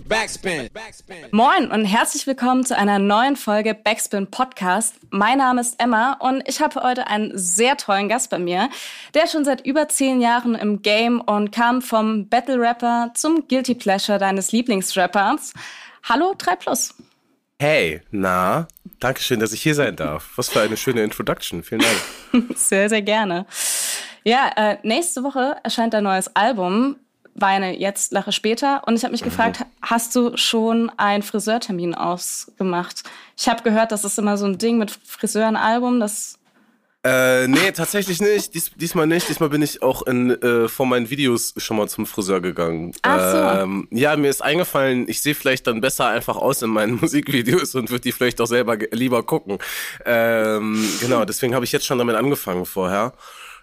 Backspin. Moin und herzlich willkommen zu einer neuen Folge Backspin Podcast. Mein Name ist Emma und ich habe heute einen sehr tollen Gast bei mir, der schon seit über zehn Jahren im Game und kam vom Battle Rapper zum Guilty Pleasure deines Lieblingsrappers. Hallo 3 Plus. Hey, na, danke schön, dass ich hier sein darf. Was für eine schöne Introduction. Vielen Dank. sehr, sehr gerne. Ja, äh, nächste Woche erscheint dein neues Album. Weine jetzt, lache später. Und ich habe mich mhm. gefragt, hast du schon einen Friseurtermin ausgemacht? Ich habe gehört, das ist immer so ein Ding mit Friseurenalbum, das äh, nee, tatsächlich nicht. Dies, diesmal nicht. Diesmal bin ich auch in, äh, vor meinen Videos schon mal zum Friseur gegangen. Ach so. Ähm, ja, mir ist eingefallen, ich sehe vielleicht dann besser einfach aus in meinen Musikvideos und würde die vielleicht auch selber lieber gucken. Ähm, genau, deswegen habe ich jetzt schon damit angefangen vorher.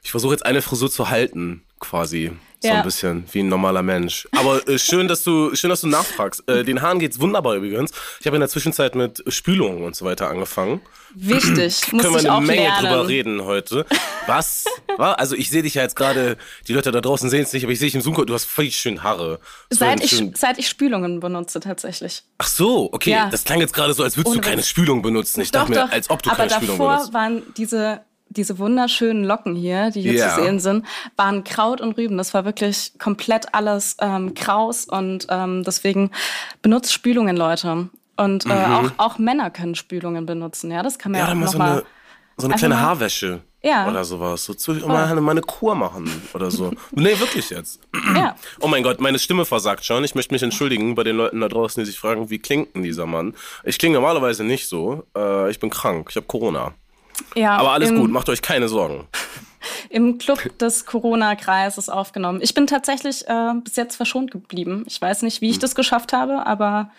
Ich versuche jetzt eine Frisur zu halten, quasi. So ja. ein bisschen wie ein normaler Mensch. Aber äh, schön, dass du schön, dass du nachfragst. Äh, den Haaren geht's wunderbar übrigens. Ich habe in der Zwischenzeit mit Spülungen und so weiter angefangen. Wichtig. Muss Können wir eine Menge lernen. drüber reden heute. Was? also ich sehe dich ja jetzt gerade, die Leute da draußen sehen es nicht, aber ich sehe dich im Zoom, du hast völlig schön Haare. Seit ich, schön... seit ich Spülungen benutze tatsächlich. Ach so, okay. Ja. Das klang jetzt gerade so, als würdest Ohne du keine Spülung benutzen. Ich doch, dachte mir, als ob du keine Spülung benutzt. Aber davor waren diese diese wunderschönen Locken hier, die hier yeah. zu sehen sind, waren Kraut und Rüben. Das war wirklich komplett alles ähm, Kraus und ähm, deswegen benutzt Spülungen, Leute. Und äh, mhm. auch, auch Männer können Spülungen benutzen. Ja, das kann man ja, ja auch noch so mal. Eine, so eine kleine Haarwäsche. Ja. Oder sowas. So zu, mal, mal eine Kur machen oder so. nee, wirklich jetzt. ja. Oh mein Gott, meine Stimme versagt schon. Ich möchte mich entschuldigen bei den Leuten da draußen, die sich fragen, wie klingt denn dieser Mann? Ich klinge normalerweise nicht so. Äh, ich bin krank. Ich habe Corona. Ja, Aber alles gut, macht euch keine Sorgen. Im Club des Corona-Kreises aufgenommen. Ich bin tatsächlich äh, bis jetzt verschont geblieben. Ich weiß nicht, wie ich hm. das geschafft habe, aber.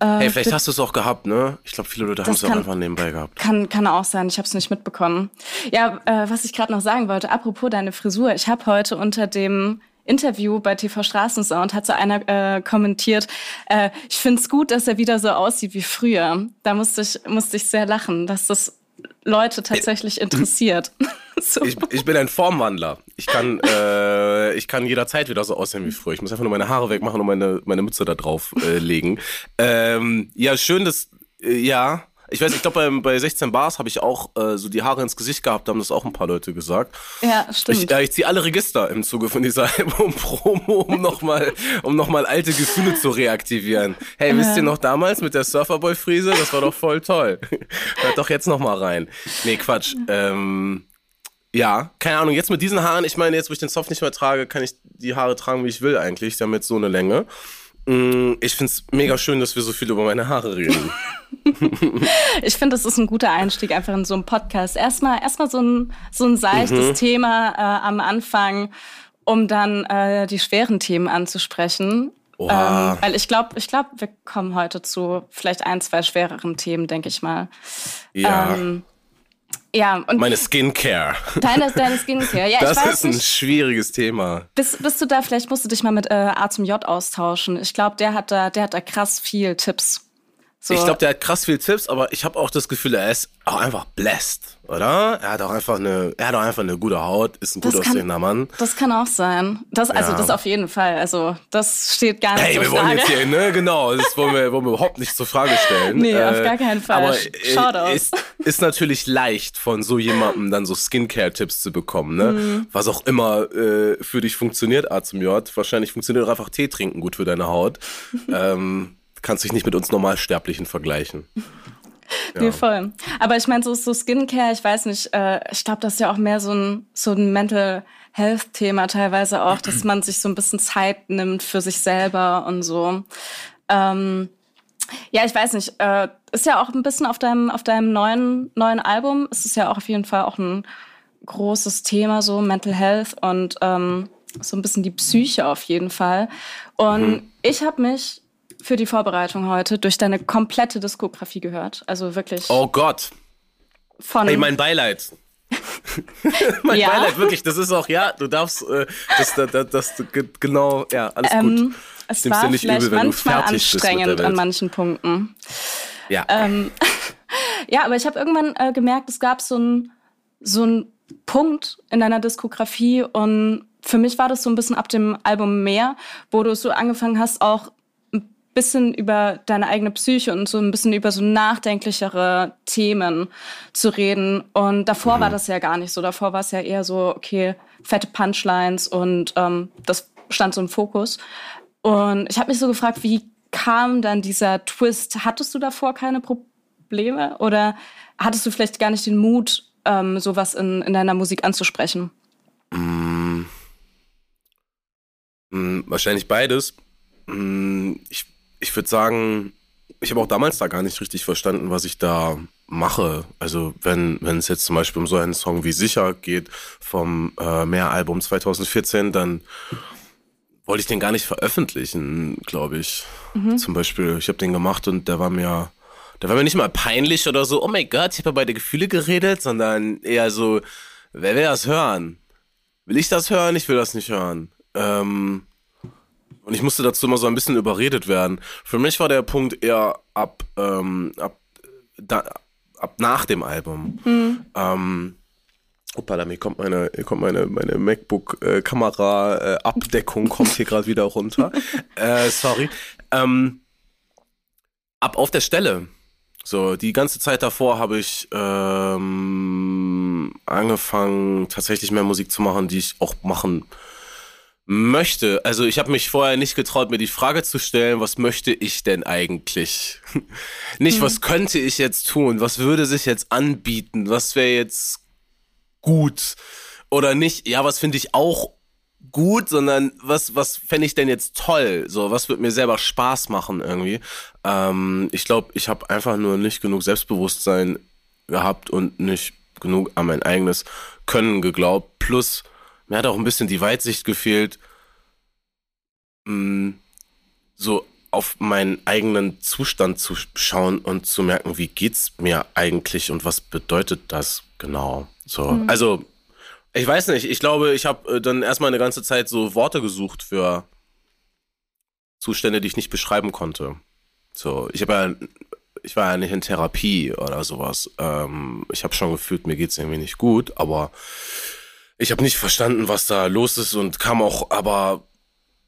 Äh, hey, vielleicht hast du es auch gehabt, ne? Ich glaube, viele Leute haben es auch einfach nebenbei gehabt. Kann, kann auch sein, ich habe es nicht mitbekommen. Ja, äh, was ich gerade noch sagen wollte, apropos deine Frisur. Ich habe heute unter dem Interview bei TV Straßensound hat so einer äh, kommentiert, äh, ich finde es gut, dass er wieder so aussieht wie früher. Da musste ich, musste ich sehr lachen, dass das Leute tatsächlich interessiert. so. ich, ich, bin ein Formwandler. Ich kann, äh, ich kann jederzeit wieder so aussehen wie früher. Ich muss einfach nur meine Haare wegmachen und meine, meine Mütze da drauf äh, legen. ähm, ja, schön, dass, äh, ja, ich weiß, ich glaube, bei, bei 16 Bars habe ich auch äh, so die Haare ins Gesicht gehabt, haben das auch ein paar Leute gesagt. Ja, stimmt. Ich, äh, ich ziehe alle Register im Zuge von dieser Album-Promo, um nochmal um noch alte Gefühle zu reaktivieren. Hey, ja. wisst ihr noch damals mit der Surferboy-Friese? Das war doch voll toll. Hört doch jetzt nochmal rein. Nee, Quatsch. Ähm, ja, keine Ahnung, jetzt mit diesen Haaren, ich meine, jetzt wo ich den Zopf nicht mehr trage, kann ich die Haare tragen, wie ich will eigentlich. Die haben jetzt so eine Länge. Mm, ich finde es mega schön, dass wir so viel über meine Haare reden. ich finde, das ist ein guter Einstieg einfach in so einen Podcast. Erstmal, erstmal so ein, so ein seichtes mhm. Thema äh, am Anfang, um dann äh, die schweren Themen anzusprechen. Ähm, weil ich glaube, ich glaube, wir kommen heute zu vielleicht ein, zwei schwereren Themen, denke ich mal. Ja. Ähm, ja, und meine Skincare. Deine, deine Skincare, ja. Das ich weiß ist ein nicht, schwieriges Thema. Bist, bist du da, vielleicht musst du dich mal mit äh, A zum J austauschen. Ich glaube, der hat da, der hat da krass viel Tipps. So. Ich glaube, der hat krass viel Tipps, aber ich habe auch das Gefühl, er ist auch einfach blessed, oder? Er hat auch einfach eine, er hat auch einfach eine gute Haut, ist ein gut aussehender Mann. Das kann auch sein. Das, also ja. das auf jeden Fall. Also das steht gar nicht hey, zur wir Frage. wollen jetzt hier, ne, genau, das wollen wir, wollen wir überhaupt nicht zur Frage stellen. Nee, äh, auf gar keinen Fall. Aber Shoutout. Ist, ist natürlich leicht, von so jemandem dann so Skincare-Tipps zu bekommen, ne? Mhm. Was auch immer äh, für dich funktioniert, A zum J. Wahrscheinlich funktioniert auch einfach Tee trinken gut für deine Haut. ähm, kannst dich nicht mit uns Normalsterblichen vergleichen. Ja. Nee, voll. Aber ich meine, so, so Skincare, ich weiß nicht, äh, ich glaube, das ist ja auch mehr so ein, so ein Mental Health-Thema teilweise auch, dass man sich so ein bisschen Zeit nimmt für sich selber und so. Ähm, ja, ich weiß nicht, äh, ist ja auch ein bisschen auf deinem, auf deinem neuen, neuen Album, es ist ja auch auf jeden Fall auch ein großes Thema, so Mental Health und ähm, so ein bisschen die Psyche auf jeden Fall. Und mhm. ich habe mich für die Vorbereitung heute durch deine komplette Diskografie gehört. Also wirklich. Oh Gott. Von Ey, mein Beileid. mein ja? Beileid, wirklich. Das ist auch, ja, du darfst, äh, das, das, das, das, genau, ja, alles ähm, gut. Es war nicht vielleicht übel, manchmal anstrengend an manchen Punkten. Ja. Ähm, ja, aber ich habe irgendwann äh, gemerkt, es gab so einen so Punkt in deiner Diskografie und für mich war das so ein bisschen ab dem Album mehr, wo du so angefangen hast, auch bisschen über deine eigene Psyche und so ein bisschen über so nachdenklichere Themen zu reden. Und davor mhm. war das ja gar nicht so. Davor war es ja eher so, okay, fette Punchlines und ähm, das stand so im Fokus. Und ich habe mich so gefragt, wie kam dann dieser Twist? Hattest du davor keine Probleme oder hattest du vielleicht gar nicht den Mut, ähm, sowas in, in deiner Musik anzusprechen? Mm. Mm, wahrscheinlich beides. Mm, ich ich würde sagen, ich habe auch damals da gar nicht richtig verstanden, was ich da mache. Also wenn wenn es jetzt zum Beispiel um so einen Song wie Sicher geht vom äh, Meer-Album 2014, dann wollte ich den gar nicht veröffentlichen, glaube ich. Mhm. Zum Beispiel, ich habe den gemacht und der war mir, der war mir nicht mal peinlich oder so, oh mein Gott, ich habe ja bei der Gefühle geredet, sondern eher so, wer will das hören? Will ich das hören? Ich will das nicht hören. Ähm, und ich musste dazu immer so ein bisschen überredet werden. Für mich war der Punkt eher ab, ähm, ab, da, ab nach dem Album. Mhm. Ähm, Hoppala, mir kommt meine, hier kommt meine, meine MacBook-Kamera-Abdeckung, äh, kommt hier gerade wieder runter. äh, sorry. Ähm, ab auf der Stelle. So, die ganze Zeit davor habe ich ähm, angefangen, tatsächlich mehr Musik zu machen, die ich auch machen möchte. Also ich habe mich vorher nicht getraut, mir die Frage zu stellen, was möchte ich denn eigentlich? nicht, mhm. was könnte ich jetzt tun? Was würde sich jetzt anbieten? Was wäre jetzt gut? Oder nicht, ja, was finde ich auch gut, sondern was, was fände ich denn jetzt toll? So, was wird mir selber Spaß machen irgendwie? Ähm, ich glaube, ich habe einfach nur nicht genug Selbstbewusstsein gehabt und nicht genug an mein eigenes Können geglaubt. Plus, mir hat auch ein bisschen die Weitsicht gefehlt, mh, mm, so auf meinen eigenen Zustand zu schauen und zu merken, wie geht's mir eigentlich und was bedeutet das genau? So, mhm. also ich weiß nicht, ich glaube, ich habe äh, dann erstmal eine ganze Zeit so Worte gesucht für Zustände, die ich nicht beschreiben konnte. So, ich habe ja, ich war ja nicht in Therapie oder sowas. Ähm, ich habe schon gefühlt, mir geht's irgendwie nicht gut, aber ich habe nicht verstanden, was da los ist und kam auch aber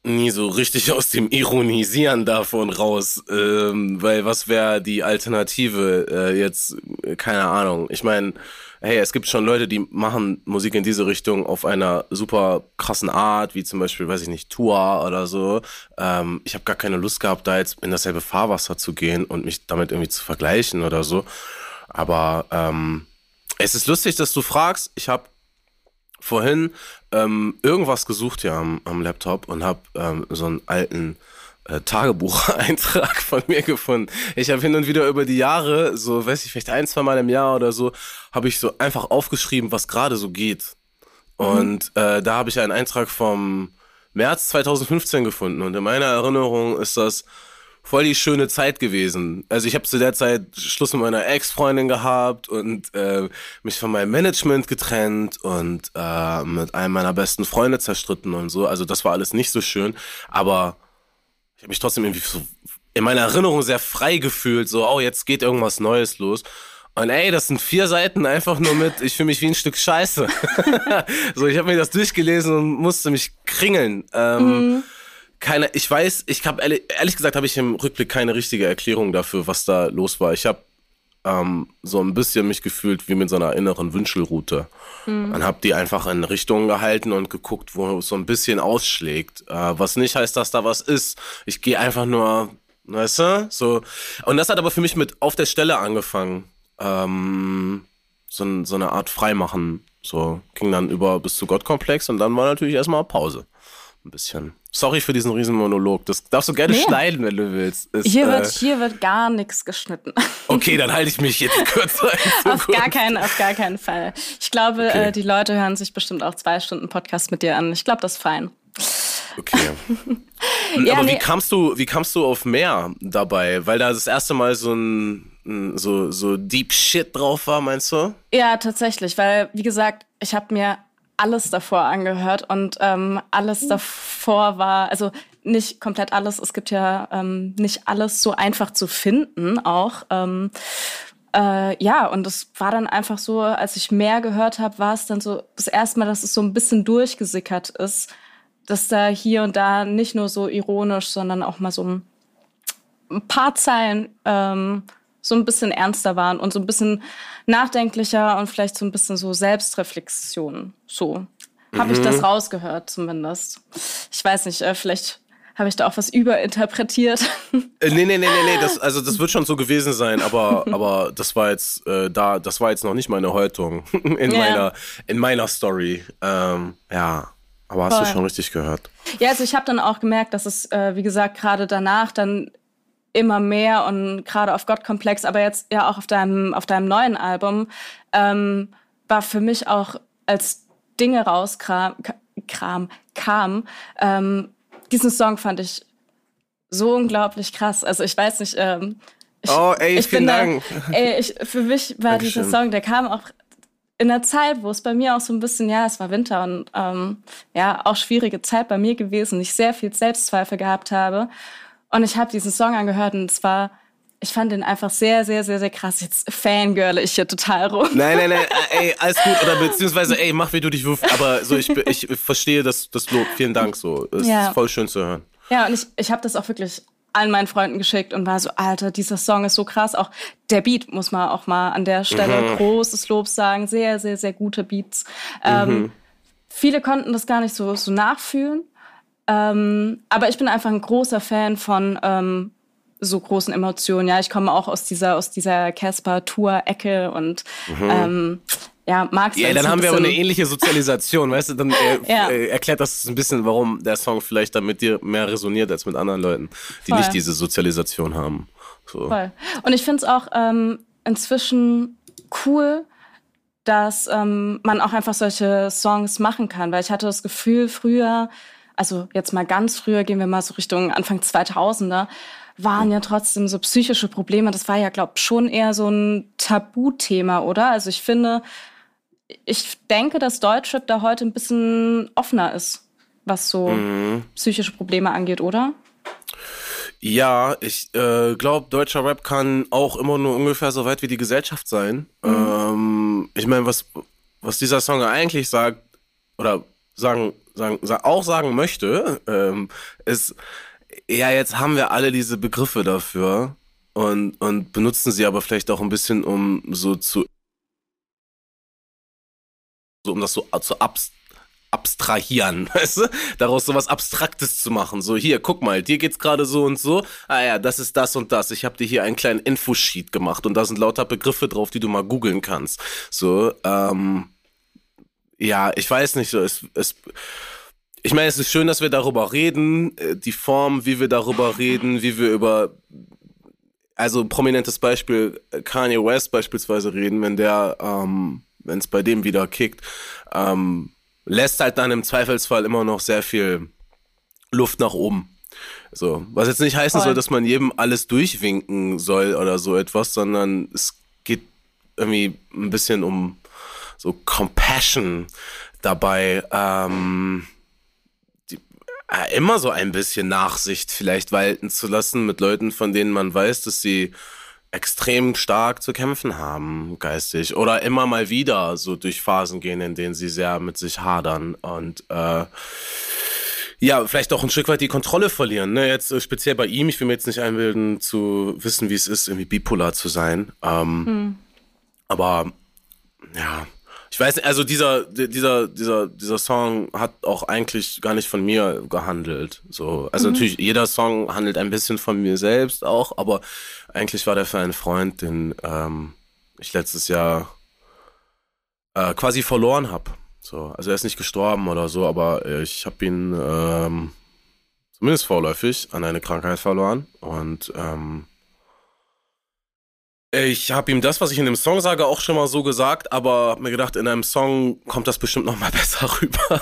nie so richtig aus dem Ironisieren davon raus, ähm, weil was wäre die Alternative äh, jetzt? Keine Ahnung. Ich meine, hey, es gibt schon Leute, die machen Musik in diese Richtung auf einer super krassen Art, wie zum Beispiel, weiß ich nicht, Tour oder so. Ähm, ich habe gar keine Lust gehabt, da jetzt in dasselbe Fahrwasser zu gehen und mich damit irgendwie zu vergleichen oder so. Aber ähm, es ist lustig, dass du fragst. Ich habe vorhin ähm, irgendwas gesucht ja am, am Laptop und habe ähm, so einen alten äh, Tagebucheintrag von mir gefunden. Ich habe hin und wieder über die Jahre, so weiß ich, vielleicht ein, zwei Mal im Jahr oder so, habe ich so einfach aufgeschrieben, was gerade so geht. Und mhm. äh, da habe ich einen Eintrag vom März 2015 gefunden. Und in meiner Erinnerung ist das voll die schöne Zeit gewesen. Also ich habe zu der Zeit Schluss mit meiner Ex-Freundin gehabt und äh, mich von meinem Management getrennt und äh, mit einem meiner besten Freunde zerstritten und so. Also das war alles nicht so schön, aber ich habe mich trotzdem irgendwie so in meiner Erinnerung sehr frei gefühlt, so, oh, jetzt geht irgendwas Neues los. Und ey, das sind vier Seiten einfach nur mit, ich fühle mich wie ein Stück Scheiße. so, ich habe mir das durchgelesen und musste mich kringeln. Ähm, mhm keine, ich weiß, ich habe ehrlich, ehrlich, gesagt habe ich im Rückblick keine richtige Erklärung dafür, was da los war. Ich habe ähm, so ein bisschen mich gefühlt wie mit so einer inneren Wünschelroute. Mhm. Und habe die einfach in Richtungen gehalten und geguckt, wo es so ein bisschen ausschlägt. Äh, was nicht heißt, dass da was ist. Ich gehe einfach nur, weißt du, so. Und das hat aber für mich mit auf der Stelle angefangen. Ähm, so, so eine Art Freimachen. So ging dann über bis zu Gottkomplex und dann war natürlich erstmal Pause ein bisschen. Sorry für diesen Riesenmonolog. Das darfst du gerne nee. schneiden, wenn du willst. Ist, hier, wird, äh, hier wird gar nichts geschnitten. Okay, dann halte ich mich jetzt kürzer. auf, gar keinen, auf gar keinen Fall. Ich glaube, okay. äh, die Leute hören sich bestimmt auch zwei Stunden Podcast mit dir an. Ich glaube, das ist fein. Okay. ja, Aber nee. wie kamst du, wie kamst du auf mehr dabei? Weil da das erste Mal so ein so, so Deep Shit drauf war, meinst du? Ja, tatsächlich, weil, wie gesagt, ich habe mir alles davor angehört und ähm, alles hm. davor war, also nicht komplett alles, es gibt ja ähm, nicht alles so einfach zu finden auch. Ähm, äh, ja, und es war dann einfach so, als ich mehr gehört habe, war es dann so das erste Mal, dass es so ein bisschen durchgesickert ist, dass da hier und da nicht nur so ironisch, sondern auch mal so ein ein paar Zeilen ähm, so ein bisschen ernster waren und so ein bisschen nachdenklicher und vielleicht so ein bisschen so Selbstreflexion. So mhm. habe ich das mhm. rausgehört zumindest. Ich weiß nicht, äh, vielleicht habe ich da auch was überinterpretiert? Äh, nee, nee, nee, nee, nee, das, also das wird schon so gewesen sein, aber, aber das war jetzt äh, da, das war jetzt noch nicht meine Häutung in ja. meiner, in meiner Story. Ähm, ja, aber hast Voll. du schon richtig gehört. Ja, also ich habe dann auch gemerkt, dass es, äh, wie gesagt, gerade danach dann immer mehr und gerade auf Gottkomplex, aber jetzt ja auch auf deinem, auf deinem neuen Album, ähm, war für mich auch, als Dinge rauskam, Kram, kam, ähm, diesen Song fand ich so unglaublich krass. Also ich weiß nicht, ähm, ich, oh, ey, ich vielen Dank. ey, ich, für mich war Dankeschön. dieser Song, der kam auch in der Zeit, wo es bei mir auch so ein bisschen, ja, es war Winter und ähm, ja, auch schwierige Zeit bei mir gewesen, ich sehr viel Selbstzweifel gehabt habe. Und ich habe diesen Song angehört und es war, ich fand den einfach sehr, sehr, sehr, sehr krass. Jetzt fangirle ich hier total rum. Nein, nein, nein, ey, alles gut. Oder beziehungsweise, ey, mach wie du dich wirfst. Aber so, ich, ich verstehe das, das Lob. Vielen Dank so. Es ja. ist voll schön zu hören. Ja, und ich, ich habe das auch wirklich allen meinen Freunden geschickt und war so, Alter, dieser Song ist so krass. Auch der Beat muss man auch mal an der Stelle mhm. großes Lob sagen. Sehr, sehr, sehr gute Beats. Ähm, mhm. viele konnten das gar nicht so, so nachfühlen. Ähm, aber ich bin einfach ein großer Fan von ähm, so großen Emotionen. Ja, ich komme auch aus dieser aus dieser Casper Tour Ecke und mhm. ähm, ja, mag's. Ja, dann haben wir aber eine ähnliche Sozialisation, weißt du? Dann äh, ja. äh, erklärt das ein bisschen, warum der Song vielleicht dann mit dir mehr resoniert als mit anderen Leuten, die Voll. nicht diese Sozialisation haben. So. Voll. Und ich finde es auch ähm, inzwischen cool, dass ähm, man auch einfach solche Songs machen kann, weil ich hatte das Gefühl früher also jetzt mal ganz früher, gehen wir mal so Richtung Anfang 2000er, waren ja trotzdem so psychische Probleme. Das war ja, glaube ich, schon eher so ein Tabuthema, oder? Also ich finde, ich denke, dass Deutschrap da heute ein bisschen offener ist, was so mhm. psychische Probleme angeht, oder? Ja, ich äh, glaube, deutscher Rap kann auch immer nur ungefähr so weit wie die Gesellschaft sein. Mhm. Ähm, ich meine, was, was dieser Song eigentlich sagt, oder sagen sagen, auch sagen möchte, ähm, ist, ja, jetzt haben wir alle diese Begriffe dafür und, und benutzen sie aber vielleicht auch ein bisschen, um so zu, so um das so zu abs abstrahieren, weißt du? Daraus so was Abstraktes zu machen. So, hier, guck mal, dir geht's gerade so und so. Ah ja, das ist das und das. Ich habe dir hier einen kleinen Infosheet gemacht und da sind lauter Begriffe drauf, die du mal googeln kannst. So, ähm, ja, ich weiß nicht so, es, es, ich meine, es ist schön, dass wir darüber reden, äh, die Form, wie wir darüber reden, wie wir über, also prominentes Beispiel, Kanye West beispielsweise reden, wenn der, ähm, wenn es bei dem wieder kickt, ähm, lässt halt dann im Zweifelsfall immer noch sehr viel Luft nach oben. So, was jetzt nicht heißen Voll. soll, dass man jedem alles durchwinken soll oder so etwas, sondern es geht irgendwie ein bisschen um so Compassion dabei, ähm, äh, immer so ein bisschen Nachsicht vielleicht walten zu lassen mit Leuten, von denen man weiß, dass sie extrem stark zu kämpfen haben, geistig. Oder immer mal wieder so durch Phasen gehen, in denen sie sehr mit sich hadern und äh, ja, vielleicht auch ein Stück weit die Kontrolle verlieren. Ne? Jetzt äh, speziell bei ihm, ich will mir jetzt nicht einbilden, zu wissen, wie es ist, irgendwie bipolar zu sein. Ähm, hm. Aber ja, ich weiß nicht, also dieser, dieser, dieser, dieser Song hat auch eigentlich gar nicht von mir gehandelt. So, also mhm. natürlich, jeder Song handelt ein bisschen von mir selbst auch, aber eigentlich war der für einen Freund, den ähm, ich letztes Jahr äh, quasi verloren habe. So, also er ist nicht gestorben oder so, aber ich habe ihn ähm, zumindest vorläufig an eine Krankheit verloren und ähm, ich habe ihm das, was ich in dem Song sage, auch schon mal so gesagt, aber hab mir gedacht, in einem Song kommt das bestimmt noch mal besser rüber.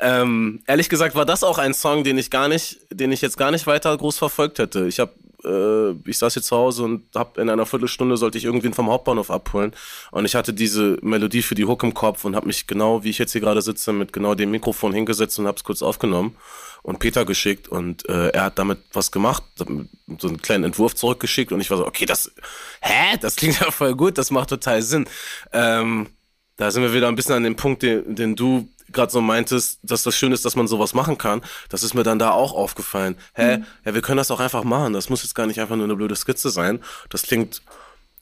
ähm, ehrlich gesagt war das auch ein Song, den ich gar nicht, den ich jetzt gar nicht weiter groß verfolgt hätte. Ich habe äh, ich saß hier zu Hause und habe in einer Viertelstunde sollte ich irgendwen vom Hauptbahnhof abholen. Und ich hatte diese Melodie für die Hook im Kopf und habe mich genau, wie ich jetzt hier gerade sitze, mit genau dem Mikrofon hingesetzt und habe es kurz aufgenommen und Peter geschickt. Und äh, er hat damit was gemacht, so einen kleinen Entwurf zurückgeschickt. Und ich war so, okay, das, hä, das klingt ja voll gut, das macht total Sinn. Ähm, da sind wir wieder ein bisschen an dem Punkt, den, den du gerade so meintest, dass das schön ist, dass man sowas machen kann, das ist mir dann da auch aufgefallen. Hä, mhm. ja, wir können das auch einfach machen. Das muss jetzt gar nicht einfach nur eine blöde Skizze sein. Das klingt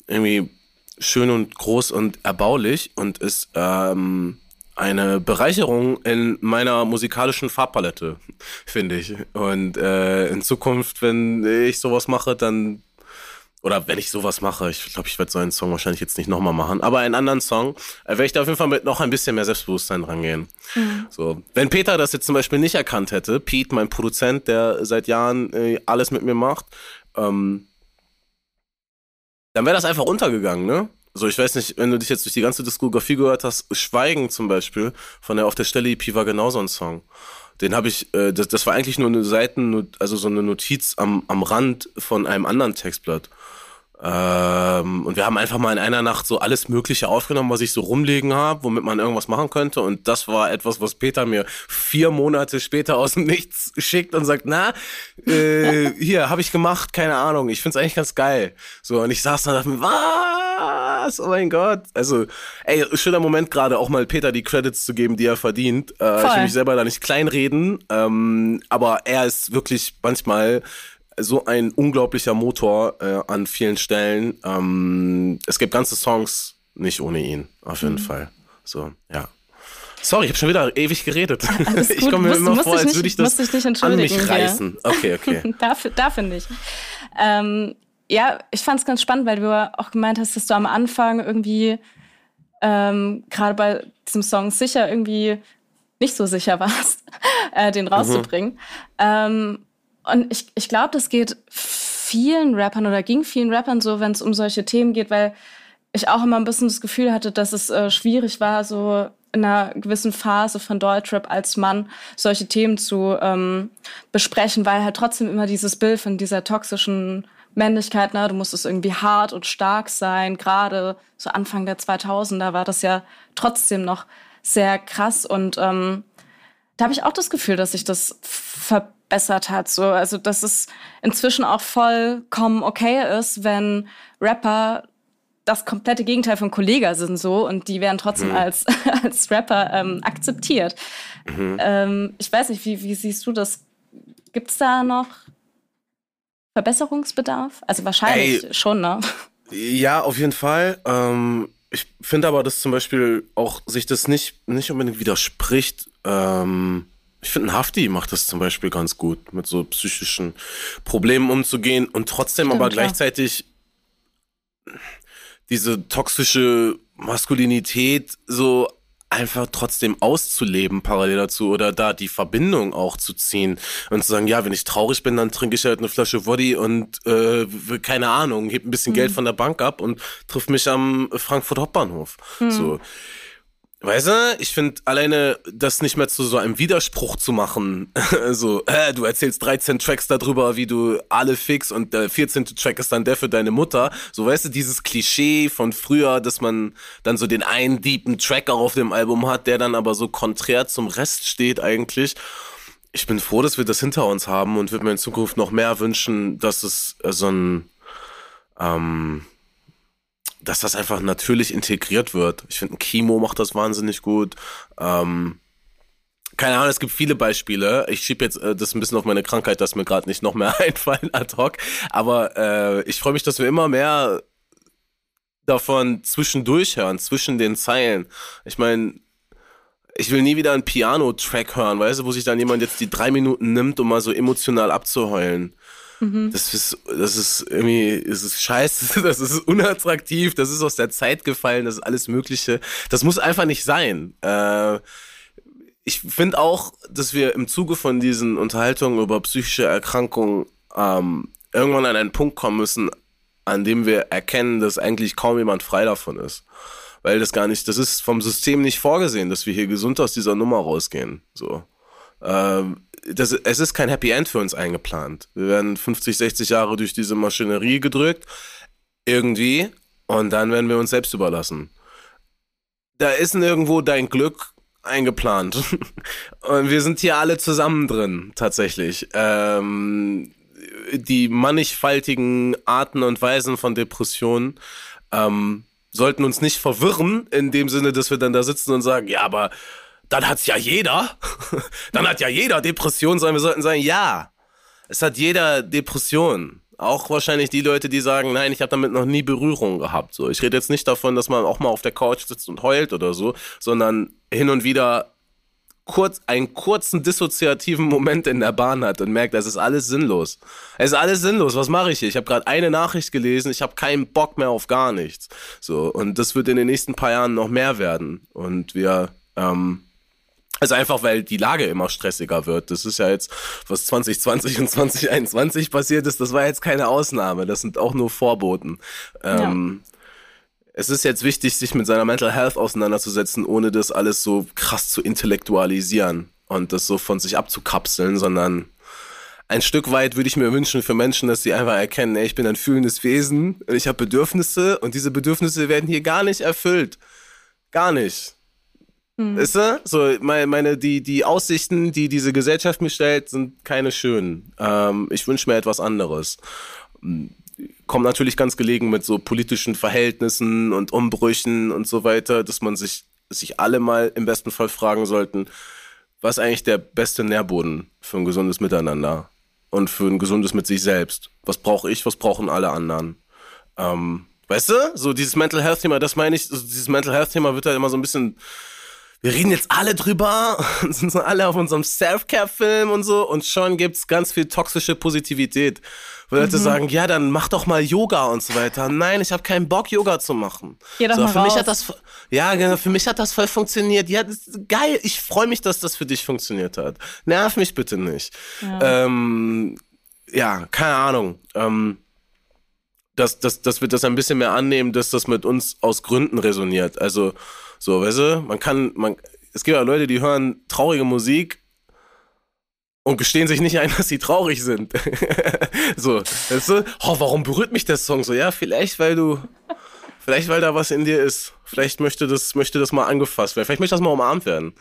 irgendwie schön und groß und erbaulich und ist ähm, eine Bereicherung in meiner musikalischen Farbpalette, finde ich. Und äh, in Zukunft, wenn ich sowas mache, dann oder wenn ich sowas mache, ich glaube, ich werde so einen Song wahrscheinlich jetzt nicht nochmal machen, aber einen anderen Song, äh, werde ich da auf jeden Fall mit noch ein bisschen mehr Selbstbewusstsein rangehen. Mhm. So, wenn Peter das jetzt zum Beispiel nicht erkannt hätte, Pete, mein Produzent, der seit Jahren äh, alles mit mir macht, ähm, dann wäre das einfach untergegangen, ne? So, ich weiß nicht, wenn du dich jetzt durch die ganze Diskografie gehört hast, Schweigen zum Beispiel von der Auf der Stelle EP war genauso ein Song. Den habe ich, äh, das, das war eigentlich nur eine Seiten, also so eine Notiz am, am Rand von einem anderen Textblatt. Ähm, und wir haben einfach mal in einer Nacht so alles Mögliche aufgenommen, was ich so rumlegen habe, womit man irgendwas machen könnte. Und das war etwas, was Peter mir vier Monate später aus dem Nichts schickt und sagt, na, äh, hier, habe ich gemacht, keine Ahnung, ich find's eigentlich ganz geil. So, und ich saß dann und dachte mir, was? Oh mein Gott. Also, ey, schöner Moment gerade, auch mal Peter die Credits zu geben, die er verdient. Äh, ich will mich selber da nicht kleinreden, ähm, aber er ist wirklich manchmal so ein unglaublicher Motor äh, an vielen Stellen. Ähm, es gibt ganze Songs nicht ohne ihn, auf jeden mhm. Fall. So, ja. Sorry, ich habe schon wieder ewig geredet. Ich komme mir immer vor, als würde ich das ich an mich reißen. Okay, okay. dafür, dafür nicht. Ähm, ja, ich fand es ganz spannend, weil du auch gemeint hast, dass du am Anfang irgendwie ähm, gerade bei diesem Song sicher irgendwie nicht so sicher warst, äh, den rauszubringen. Mhm. Ähm, und ich, ich glaube, das geht vielen Rappern oder ging vielen Rappern so, wenn es um solche Themen geht, weil ich auch immer ein bisschen das Gefühl hatte, dass es äh, schwierig war, so in einer gewissen Phase von Deutschrap als Mann solche Themen zu ähm, besprechen, weil halt trotzdem immer dieses Bild von dieser toxischen Männlichkeit, ne, du musstest irgendwie hart und stark sein. Gerade so Anfang der 2000er war das ja trotzdem noch sehr krass und ähm, da habe ich auch das Gefühl, dass sich das verbessert hat. So, also dass es inzwischen auch vollkommen okay ist, wenn Rapper das komplette Gegenteil von Kollega sind so und die werden trotzdem mhm. als, als Rapper ähm, akzeptiert. Mhm. Ähm, ich weiß nicht, wie, wie siehst du das? Gibt es da noch Verbesserungsbedarf? Also wahrscheinlich Ey, schon, ne? Ja, auf jeden Fall. Ähm, ich finde aber, dass zum Beispiel auch sich das nicht, nicht unbedingt widerspricht. Ähm, ich finde, ein Hafti macht das zum Beispiel ganz gut, mit so psychischen Problemen umzugehen und trotzdem Stimmt, aber gleichzeitig ja. diese toxische Maskulinität so einfach trotzdem auszuleben parallel dazu oder da die Verbindung auch zu ziehen und zu sagen, ja, wenn ich traurig bin, dann trinke ich halt eine Flasche Woddy und äh, keine Ahnung, heb ein bisschen mhm. Geld von der Bank ab und triff mich am Frankfurt Hauptbahnhof. Mhm. So Weißt du, ich finde alleine das nicht mehr zu so einem Widerspruch zu machen. so, äh, du erzählst 13 Tracks darüber, wie du alle fix und der 14. Track ist dann der für deine Mutter. So, weißt du, dieses Klischee von früher, dass man dann so den einen deepen Track auch auf dem Album hat, der dann aber so konträr zum Rest steht eigentlich. Ich bin froh, dass wir das hinter uns haben und würde mir in Zukunft noch mehr wünschen, dass es äh, so ein, ähm, dass das einfach natürlich integriert wird. Ich finde, Kimo macht das wahnsinnig gut. Ähm, keine Ahnung, es gibt viele Beispiele. Ich schiebe jetzt äh, das ein bisschen auf meine Krankheit, dass mir gerade nicht noch mehr einfallen ad hoc. Aber äh, ich freue mich, dass wir immer mehr davon zwischendurch hören, zwischen den Zeilen. Ich meine, ich will nie wieder einen Piano-Track hören, weißt du, wo sich dann jemand jetzt die drei Minuten nimmt, um mal so emotional abzuheulen. Mhm. Das ist, das ist irgendwie, das ist scheiße, das ist unattraktiv, das ist aus der Zeit gefallen, das ist alles Mögliche. Das muss einfach nicht sein. Äh, ich finde auch, dass wir im Zuge von diesen Unterhaltungen über psychische Erkrankungen ähm, irgendwann an einen Punkt kommen müssen, an dem wir erkennen, dass eigentlich kaum jemand frei davon ist. Weil das gar nicht, das ist vom System nicht vorgesehen, dass wir hier gesund aus dieser Nummer rausgehen. So. Ähm, das, es ist kein Happy End für uns eingeplant. Wir werden 50, 60 Jahre durch diese Maschinerie gedrückt, irgendwie, und dann werden wir uns selbst überlassen. Da ist nirgendwo dein Glück eingeplant. und wir sind hier alle zusammen drin, tatsächlich. Ähm, die mannigfaltigen Arten und Weisen von Depressionen ähm, sollten uns nicht verwirren, in dem Sinne, dass wir dann da sitzen und sagen, ja, aber dann hat's ja jeder. dann hat ja jeder Depression, sondern wir sollten sagen, ja, es hat jeder Depression. Auch wahrscheinlich die Leute, die sagen, nein, ich habe damit noch nie Berührung gehabt. So, ich rede jetzt nicht davon, dass man auch mal auf der Couch sitzt und heult oder so, sondern hin und wieder kurz einen kurzen dissoziativen Moment in der Bahn hat und merkt, das ist alles sinnlos. Es ist alles sinnlos. Was mache ich hier? Ich habe gerade eine Nachricht gelesen. Ich habe keinen Bock mehr auf gar nichts. So und das wird in den nächsten paar Jahren noch mehr werden. Und wir ähm, also einfach, weil die Lage immer stressiger wird. Das ist ja jetzt, was 2020 und 2021 passiert ist, das war jetzt keine Ausnahme. Das sind auch nur Vorboten. Ähm, ja. Es ist jetzt wichtig, sich mit seiner Mental Health auseinanderzusetzen, ohne das alles so krass zu intellektualisieren und das so von sich abzukapseln, sondern ein Stück weit würde ich mir wünschen für Menschen, dass sie einfach erkennen, ey, ich bin ein fühlendes Wesen, ich habe Bedürfnisse und diese Bedürfnisse werden hier gar nicht erfüllt. Gar nicht. Hm. Weißt? So, meine, meine, die, die Aussichten, die diese Gesellschaft mir stellt, sind keine schönen. Ähm, ich wünsche mir etwas anderes. Kommt natürlich ganz gelegen mit so politischen Verhältnissen und Umbrüchen und so weiter, dass man sich, sich alle mal im besten Fall fragen sollten, was eigentlich der beste Nährboden für ein gesundes Miteinander und für ein gesundes mit sich selbst? Was brauche ich, was brauchen alle anderen? Ähm, weißt du, so dieses Mental Health Thema, das meine ich, also dieses Mental Health Thema wird halt immer so ein bisschen wir reden jetzt alle drüber und sind so alle auf unserem Self-Care-Film und so und schon gibt's ganz viel toxische Positivität. Wo mhm. Leute sagen, ja, dann mach doch mal Yoga und so weiter. Nein, ich habe keinen Bock, Yoga zu machen. Geh doch so, mal für raus. mich hat das ja, genau, für mich hat das voll funktioniert. Ja, geil. Ich freue mich, dass das für dich funktioniert hat. Nerv mich bitte nicht. Ja, ähm, ja keine Ahnung. Ähm, dass, dass, dass wir das ein bisschen mehr annehmen, dass das mit uns aus Gründen resoniert. Also so, weißt du, man kann, man, es gibt ja Leute, die hören traurige Musik und gestehen sich nicht ein, dass sie traurig sind. so, weißt du, oh, warum berührt mich der Song so? Ja, vielleicht, weil du, vielleicht, weil da was in dir ist. Vielleicht möchte das, möchte das mal angefasst werden. Vielleicht möchte das mal umarmt werden.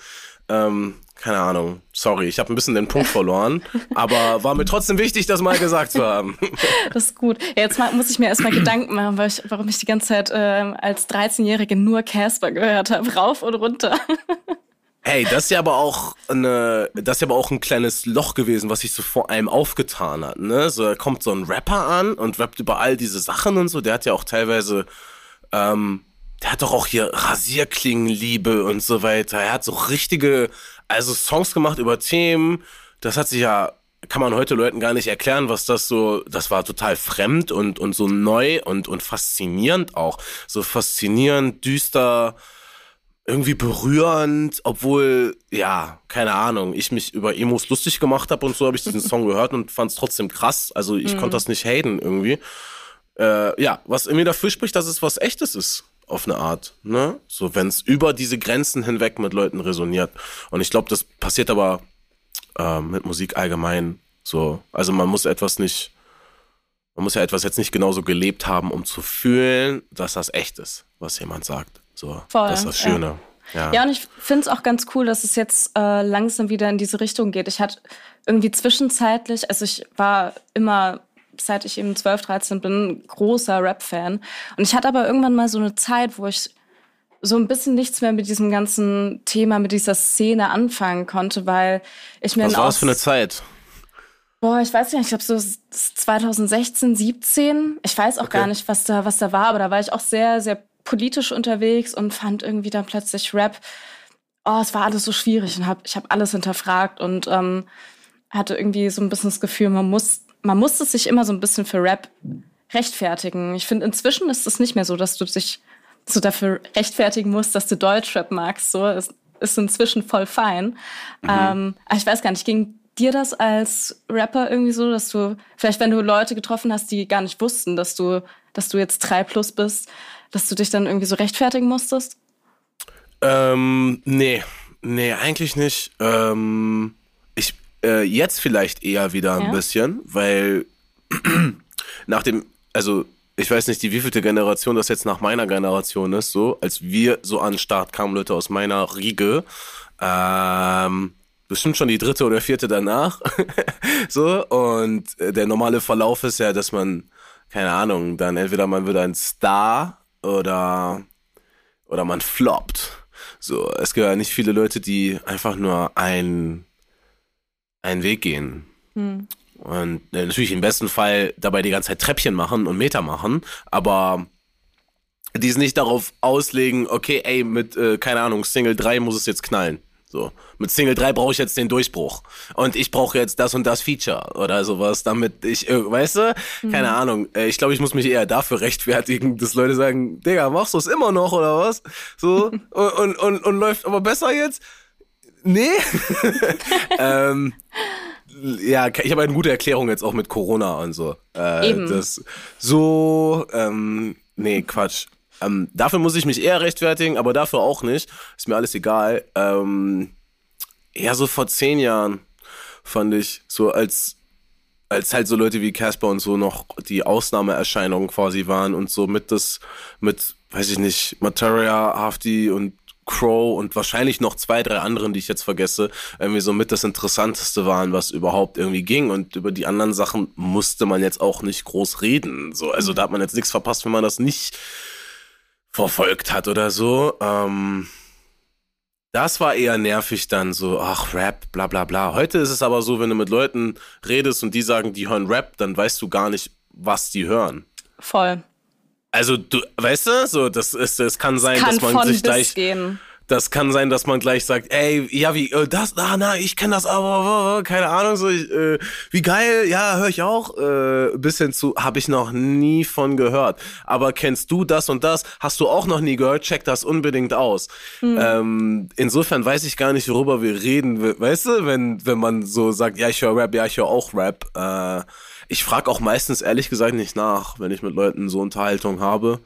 Ähm, keine Ahnung. Sorry, ich habe ein bisschen den Punkt verloren, aber war mir trotzdem wichtig, das mal gesagt zu haben. Das ist gut. Ja, jetzt muss ich mir erstmal Gedanken machen, ich, warum ich die ganze Zeit äh, als 13-Jährige nur Casper gehört habe, rauf und runter. Hey, das ist ja aber auch eine, das ist ja aber auch ein kleines Loch gewesen, was sich so vor einem aufgetan hat, ne? So, da kommt so ein Rapper an und rappt über all diese Sachen und so. Der hat ja auch teilweise ähm, der hat doch auch hier Rasierklingenliebe und so weiter. Er hat so richtige, also Songs gemacht über Themen. Das hat sich ja, kann man heute Leuten gar nicht erklären, was das so, das war total fremd und, und so neu und, und faszinierend auch. So faszinierend, düster, irgendwie berührend, obwohl, ja, keine Ahnung, ich mich über Emos lustig gemacht habe und so habe ich diesen Song gehört und fand es trotzdem krass. Also ich mhm. konnte das nicht haten irgendwie. Äh, ja, was irgendwie dafür spricht, dass es was Echtes ist auf eine Art, ne? So, wenn es über diese Grenzen hinweg mit Leuten resoniert. Und ich glaube, das passiert aber äh, mit Musik allgemein so. Also man muss etwas nicht, man muss ja etwas jetzt nicht genauso gelebt haben, um zu fühlen, dass das echt ist, was jemand sagt. So, Voll, das ist das Schöne. Ja, ja. ja und ich finde es auch ganz cool, dass es jetzt äh, langsam wieder in diese Richtung geht. Ich hatte irgendwie zwischenzeitlich, also ich war immer seit ich eben 12, 13 bin, großer Rap-Fan. Und ich hatte aber irgendwann mal so eine Zeit, wo ich so ein bisschen nichts mehr mit diesem ganzen Thema, mit dieser Szene anfangen konnte, weil ich mir... Was war das für eine Zeit? Boah, ich weiß nicht, ich glaube so 2016, 17. Ich weiß auch okay. gar nicht, was da, was da war, aber da war ich auch sehr, sehr politisch unterwegs und fand irgendwie dann plötzlich Rap. Oh, es war alles so schwierig und hab, ich habe alles hinterfragt und ähm, hatte irgendwie so ein bisschen das Gefühl, man muss man musste sich immer so ein bisschen für Rap rechtfertigen. Ich finde, inzwischen ist es nicht mehr so, dass du dich so dafür rechtfertigen musst, dass du Deutschrap magst. So ist, ist inzwischen voll fein. Mhm. Ähm, aber ich weiß gar nicht, ging dir das als Rapper irgendwie so, dass du vielleicht, wenn du Leute getroffen hast, die gar nicht wussten, dass du, dass du jetzt 3 plus bist, dass du dich dann irgendwie so rechtfertigen musstest? Ähm, nee, nee, eigentlich nicht. Ähm, äh, jetzt vielleicht eher wieder ein ja? bisschen, weil nach dem, also ich weiß nicht, die wievielte Generation das jetzt nach meiner Generation ist, so, als wir so an den Start kamen, Leute aus meiner Riege, ähm, bestimmt schon die dritte oder vierte danach, so, und äh, der normale Verlauf ist ja, dass man, keine Ahnung, dann entweder man wird ein Star oder, oder man floppt. So, es gibt ja nicht viele Leute, die einfach nur ein, einen Weg gehen. Hm. Und äh, natürlich im besten Fall dabei die ganze Zeit Treppchen machen und Meter machen, aber die es nicht darauf auslegen, okay, ey, mit, äh, keine Ahnung, Single 3 muss es jetzt knallen. So, mit Single 3 brauche ich jetzt den Durchbruch. Und ich brauche jetzt das und das Feature oder sowas, damit ich, äh, weißt du, keine mhm. Ahnung. Äh, ich glaube, ich muss mich eher dafür rechtfertigen, dass Leute sagen, Digga, machst du es immer noch oder was? So, und, und, und, und läuft aber besser jetzt? Nee. ähm, ja, ich habe eine gute Erklärung jetzt auch mit Corona und so. Äh, Eben. Das so, ähm, nee, Quatsch. Ähm, dafür muss ich mich eher rechtfertigen, aber dafür auch nicht. Ist mir alles egal. Ähm, eher so vor zehn Jahren fand ich, so als, als halt so Leute wie Casper und so noch die Ausnahmeerscheinungen quasi waren und so mit das, mit, weiß ich nicht, Materia, Hafti und Crow und wahrscheinlich noch zwei, drei anderen, die ich jetzt vergesse, irgendwie so mit das Interessanteste waren, was überhaupt irgendwie ging. Und über die anderen Sachen musste man jetzt auch nicht groß reden. So, also da hat man jetzt nichts verpasst, wenn man das nicht verfolgt hat oder so. Ähm, das war eher nervig dann so, ach, Rap, bla bla bla. Heute ist es aber so, wenn du mit Leuten redest und die sagen, die hören Rap, dann weißt du gar nicht, was die hören. Voll. Also du, weißt du, so das ist, es kann sein, kann dass man sich gleich, gehen das kann sein, dass man gleich sagt, ey, ja, wie, äh, das, ah, na, ich kenne das aber, keine Ahnung, so, ich, äh, wie geil, ja, höre ich auch, äh, bis hin zu, habe ich noch nie von gehört. Aber kennst du das und das? Hast du auch noch nie gehört? Check das unbedingt aus. Mhm. Ähm, insofern weiß ich gar nicht, worüber wir reden, weißt du, wenn, wenn man so sagt, ja, ich höre Rap, ja, ich höre auch Rap. Äh, ich frage auch meistens ehrlich gesagt nicht nach, wenn ich mit Leuten so Unterhaltung habe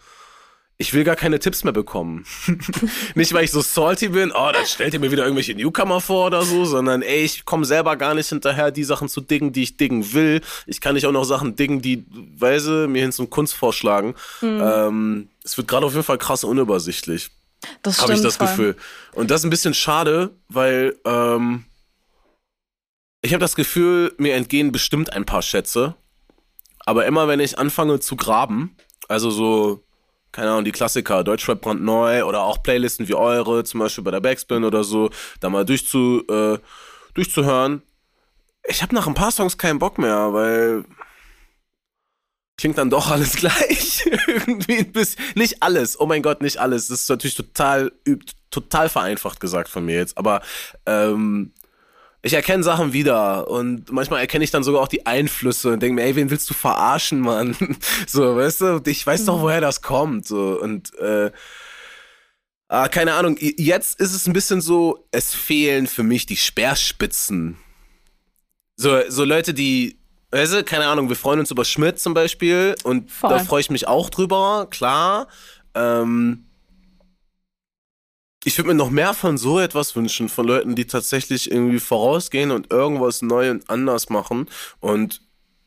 ich will gar keine Tipps mehr bekommen. nicht, weil ich so salty bin, oh, dann stellt ihr mir wieder irgendwelche Newcomer vor oder so, sondern ey, ich komme selber gar nicht hinterher, die Sachen zu diggen, die ich diggen will. Ich kann nicht auch noch Sachen diggen, die, weise, mir hin zum Kunst vorschlagen. Mhm. Ähm, es wird gerade auf jeden Fall krass unübersichtlich. Das Habe ich das voll. Gefühl. Und das ist ein bisschen schade, weil ähm, ich habe das Gefühl, mir entgehen bestimmt ein paar Schätze. Aber immer wenn ich anfange zu graben, also so keine Ahnung, die Klassiker, Deutschrap brandneu oder auch Playlisten wie eure, zum Beispiel bei der Backspin oder so, da mal durchzu, äh, durchzuhören. Ich habe nach ein paar Songs keinen Bock mehr, weil klingt dann doch alles gleich. Irgendwie ein bisschen. Nicht alles, oh mein Gott, nicht alles. Das ist natürlich total, total vereinfacht gesagt von mir jetzt, aber ähm, ich erkenne Sachen wieder und manchmal erkenne ich dann sogar auch die Einflüsse und denke mir, ey, wen willst du verarschen, Mann? so, weißt du, ich weiß doch, mhm. woher das kommt. So, und äh, ah, keine Ahnung, jetzt ist es ein bisschen so, es fehlen für mich die Speerspitzen. So, so Leute, die, weißt du, keine Ahnung, wir freuen uns über Schmidt zum Beispiel und Voll. da freue ich mich auch drüber, klar. Ähm, ich würde mir noch mehr von so etwas wünschen, von Leuten, die tatsächlich irgendwie vorausgehen und irgendwas neu und anders machen und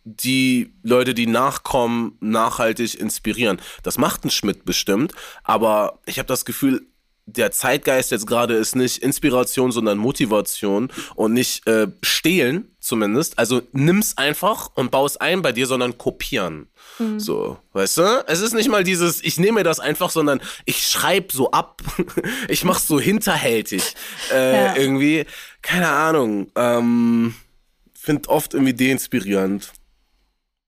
die Leute, die nachkommen, nachhaltig inspirieren. Das macht ein Schmidt bestimmt, aber ich habe das Gefühl, der Zeitgeist jetzt gerade ist nicht Inspiration, sondern Motivation und nicht äh, stehlen zumindest. Also nimm's einfach und baue ein bei dir, sondern kopieren. Mhm. So, weißt du? Es ist nicht mal dieses, ich nehme das einfach, sondern ich schreibe so ab. ich mach's so hinterhältig. Äh, ja. Irgendwie, keine Ahnung. Ähm, Find oft irgendwie deinspirierend.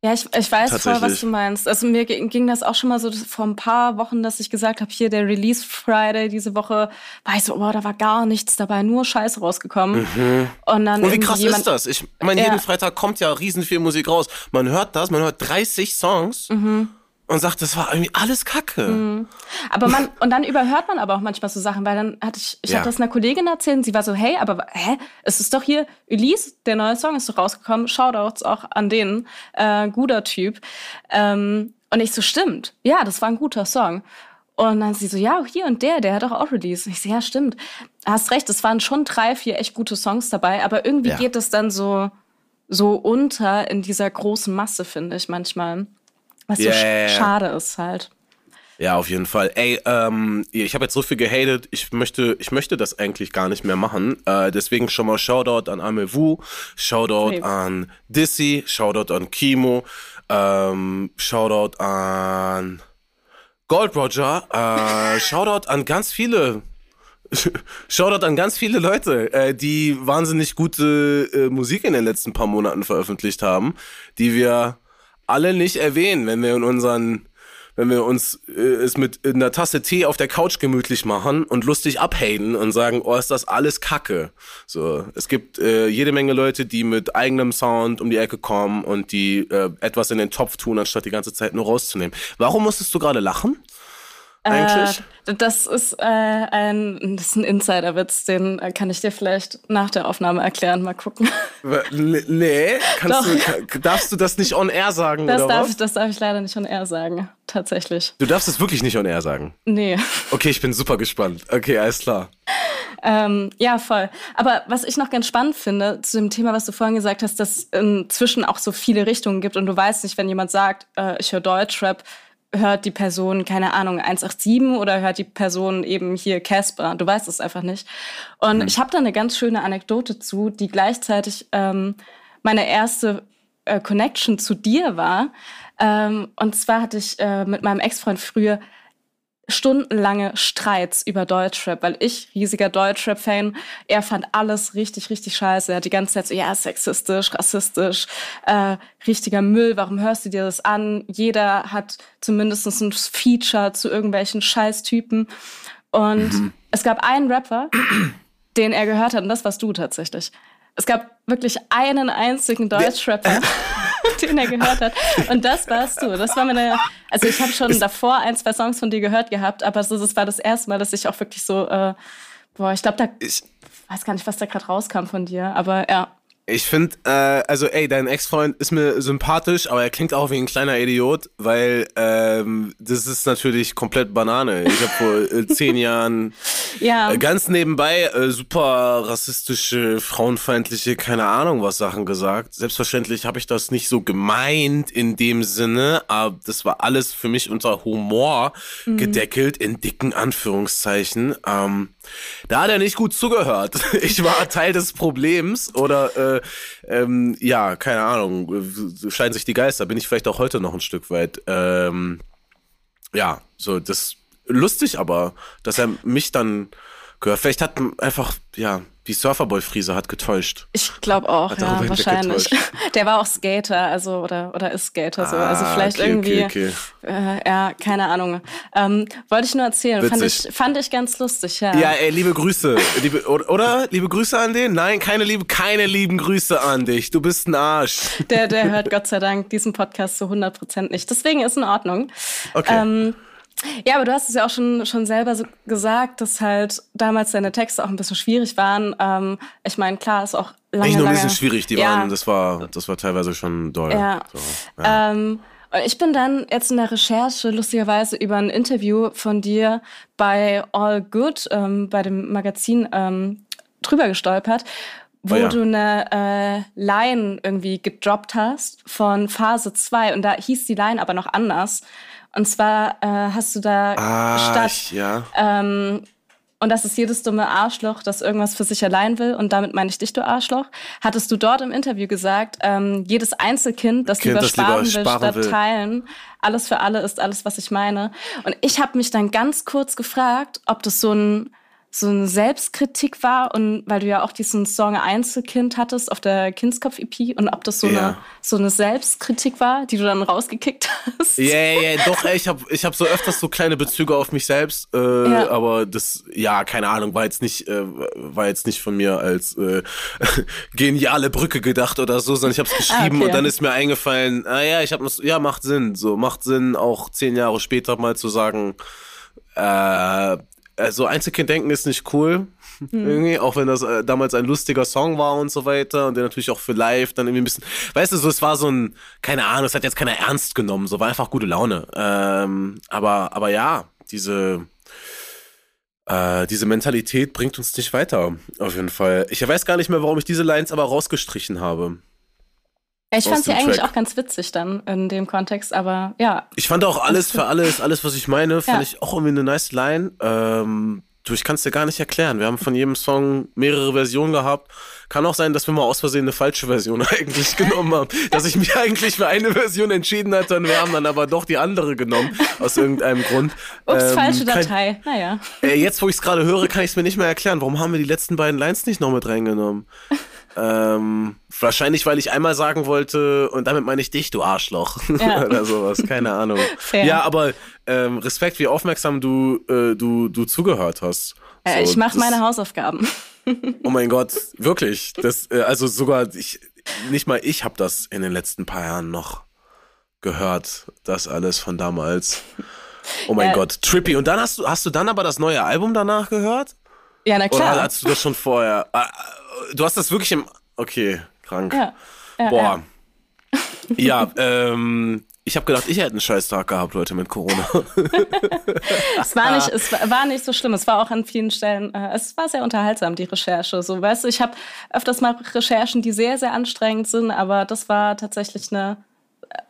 Ja, ich, ich weiß voll, was du meinst. Also mir ging das auch schon mal so vor ein paar Wochen, dass ich gesagt habe, hier der Release Friday diese Woche, war ich so, oh, da war gar nichts dabei, nur Scheiße rausgekommen. Mhm. Und dann Und wie krass ist das? Ich meine, jeden ja. Freitag kommt ja riesen viel Musik raus. Man hört das, man hört 30 Songs. Mhm und sagt, das war irgendwie alles Kacke. Mhm. Aber man, und dann überhört man aber auch manchmal so Sachen, weil dann hatte ich, ich ja. hatte das einer Kollegin erzählt und sie war so, hey, aber hä, es ist doch hier, Elise, der neue Song ist doch rausgekommen, Shoutouts auch an den, äh, guter Typ. Ähm, und ich so, stimmt, ja, das war ein guter Song. Und dann sie so, ja, hier und der, der hat doch auch released. Und ich so, ja, stimmt. Hast recht, es waren schon drei, vier echt gute Songs dabei, aber irgendwie ja. geht es dann so, so unter in dieser großen Masse, finde ich manchmal. Was yeah. so schade ist halt. Ja, auf jeden Fall. Ey, ähm, ich habe jetzt so viel gehatet, ich möchte, ich möchte das eigentlich gar nicht mehr machen. Äh, deswegen schon mal Shoutout an Amewu, Shoutout hey. an Dissy, Shoutout an Kimo, ähm, Shoutout an Gold Roger, äh, Shoutout an ganz viele Shoutout an ganz viele Leute, äh, die wahnsinnig gute äh, Musik in den letzten paar Monaten veröffentlicht haben, die wir alle nicht erwähnen, wenn wir in unseren wenn wir uns äh, es mit einer Tasse Tee auf der Couch gemütlich machen und lustig abhaten und sagen, oh, ist das alles Kacke. So, es gibt äh, jede Menge Leute, die mit eigenem Sound um die Ecke kommen und die äh, etwas in den Topf tun, anstatt die ganze Zeit nur rauszunehmen. Warum musstest du gerade lachen? Eigentlich? Äh, das ist äh, ein, das ist ein Insiderwitz, den äh, kann ich dir vielleicht nach der Aufnahme erklären. Mal gucken. Nee, kannst du, darfst du das nicht on air sagen? Das, oder darf, was? das darf ich leider nicht on air sagen, tatsächlich. Du darfst es wirklich nicht on air sagen? Nee. Okay, ich bin super gespannt. Okay, alles klar. Ähm, ja, voll. Aber was ich noch ganz spannend finde zu dem Thema, was du vorhin gesagt hast, dass es inzwischen auch so viele Richtungen gibt und du weißt nicht, wenn jemand sagt, äh, ich höre Deutschrap, hört die Person, keine Ahnung, 187 oder hört die Person eben hier Casper? Du weißt es einfach nicht. Und mhm. ich habe da eine ganz schöne Anekdote zu, die gleichzeitig ähm, meine erste äh, Connection zu dir war. Ähm, und zwar hatte ich äh, mit meinem Ex-Freund früher stundenlange Streits über Deutschrap, weil ich, riesiger Deutschrap-Fan, er fand alles richtig, richtig scheiße. Er hat die ganze Zeit so, ja, sexistisch, rassistisch, äh, richtiger Müll, warum hörst du dir das an? Jeder hat zumindest ein Feature zu irgendwelchen Scheißtypen. Und mhm. es gab einen Rapper, den er gehört hat, und das warst du tatsächlich. Es gab wirklich einen einzigen Deutschrapper, den er gehört hat. Und das warst du. Das war meine. Also ich habe schon davor ein, zwei Songs von dir gehört gehabt, aber so, das war das erste Mal, dass ich auch wirklich so, äh, boah, ich glaube, da ich weiß gar nicht, was da gerade rauskam von dir, aber ja. Ich finde, äh, also ey, dein Ex-Freund ist mir sympathisch, aber er klingt auch wie ein kleiner Idiot, weil ähm, das ist natürlich komplett Banane. Ich habe vor äh, zehn Jahren ja. äh, ganz nebenbei äh, super rassistische, frauenfeindliche, keine Ahnung was Sachen gesagt. Selbstverständlich habe ich das nicht so gemeint in dem Sinne, aber das war alles für mich unter Humor mhm. gedeckelt, in dicken Anführungszeichen. Ähm, da hat er nicht gut zugehört. Ich war Teil des Problems oder äh, ähm, ja, keine Ahnung, scheinen sich die Geister. Bin ich vielleicht auch heute noch ein Stück weit. Ähm, ja, so das lustig, aber dass er mich dann gehört. Vielleicht hat einfach ja die Surferboy-Friese hat getäuscht. Ich glaube auch, hat ja, wahrscheinlich. Der war auch Skater, also oder oder ist Skater ah, so. Also ah, vielleicht okay, irgendwie, okay, okay. Äh, ja, keine Ahnung. Ähm, wollte ich nur erzählen. Fand ich, fand ich ganz lustig, ja. Ja, ey, liebe Grüße, liebe oder liebe Grüße an den? Nein, keine liebe, keine lieben Grüße an dich. Du bist ein Arsch. Der, der hört Gott sei Dank diesen Podcast zu 100 Prozent nicht. Deswegen ist in Ordnung. Okay. Ähm, ja, aber du hast es ja auch schon, schon selber so gesagt, dass halt damals deine Texte auch ein bisschen schwierig waren. Ähm, ich meine, klar, ist auch lange, Nicht nur ein bisschen schwierig, die ja. waren, das war, das war teilweise schon doll. Ja. So, ja. Ähm, ich bin dann jetzt in der Recherche lustigerweise über ein Interview von dir bei All Good, ähm, bei dem Magazin, ähm, drüber gestolpert, wo oh ja. du eine äh, Line irgendwie gedroppt hast von Phase 2 und da hieß die Line aber noch anders. Und zwar äh, hast du da ah, statt, ja. ähm, und das ist jedes dumme Arschloch, das irgendwas für sich allein will, und damit meine ich dich, du Arschloch, hattest du dort im Interview gesagt, ähm, jedes Einzelkind, das kind, lieber das sparen lieber will, sparen statt will. teilen, alles für alle ist alles, was ich meine. Und ich habe mich dann ganz kurz gefragt, ob das so ein so eine Selbstkritik war und weil du ja auch diesen Song Einzelkind hattest auf der Kindskopf-EP und ob das so, ja. eine, so eine Selbstkritik war, die du dann rausgekickt hast. Ja, yeah, ja, yeah, doch, ey, ich habe ich hab so öfters so kleine Bezüge auf mich selbst, äh, ja. aber das, ja, keine Ahnung, war jetzt nicht, äh, war jetzt nicht von mir als äh, geniale Brücke gedacht oder so, sondern ich habe es geschrieben ah, okay. und dann ist mir eingefallen, ah ja, ich habe ja, macht Sinn, so, macht Sinn, auch zehn Jahre später mal zu sagen, äh, also Einzelkind-Denken ist nicht cool. Hm. Irgendwie, auch wenn das äh, damals ein lustiger Song war und so weiter und der natürlich auch für live dann irgendwie ein bisschen, weißt du, so es war so ein, keine Ahnung, es hat jetzt keiner ernst genommen, so war einfach gute Laune. Ähm, aber, aber ja, diese, äh, diese Mentalität bringt uns nicht weiter, auf jeden Fall. Ich weiß gar nicht mehr, warum ich diese Lines aber rausgestrichen habe. Ich fand sie eigentlich auch ganz witzig dann in dem Kontext, aber ja. Ich fand auch alles für alles, alles, was ich meine, fand ja. ich auch irgendwie eine nice Line. Ähm, Du, ich kann es dir gar nicht erklären. Wir haben von jedem Song mehrere Versionen gehabt. Kann auch sein, dass wir mal aus Versehen eine falsche Version eigentlich genommen haben. Dass ich mich eigentlich für eine Version entschieden hatte und wir haben dann aber doch die andere genommen. Aus irgendeinem Grund. Ups, ähm, falsche Datei. Kann, naja. Äh, jetzt, wo ich es gerade höre, kann ich es mir nicht mehr erklären. Warum haben wir die letzten beiden Lines nicht noch mit reingenommen? Ähm, wahrscheinlich, weil ich einmal sagen wollte, und damit meine ich dich, du Arschloch. Ja. Oder sowas, keine Ahnung. Fair. Ja, aber ähm, Respekt, wie aufmerksam du, äh, du, du zugehört hast. Äh, so, ich mache meine Hausaufgaben. oh mein Gott, wirklich. Das, äh, also sogar ich, nicht mal ich habe das in den letzten paar Jahren noch gehört, das alles von damals. Oh mein Gott, trippy. Und dann hast du, hast du dann aber das neue Album danach gehört? Ja, na klar. Oder hast du das schon vorher? Du hast das wirklich im. Okay, krank. Ja. ja Boah. Ja, ja ähm, ich habe gedacht, ich hätte einen scheiß Tag gehabt, Leute, mit Corona. es, war nicht, es war nicht so schlimm. Es war auch an vielen Stellen, äh, es war sehr unterhaltsam, die Recherche. So, weißt du, ich habe öfters mal Recherchen, die sehr, sehr anstrengend sind, aber das war tatsächlich eine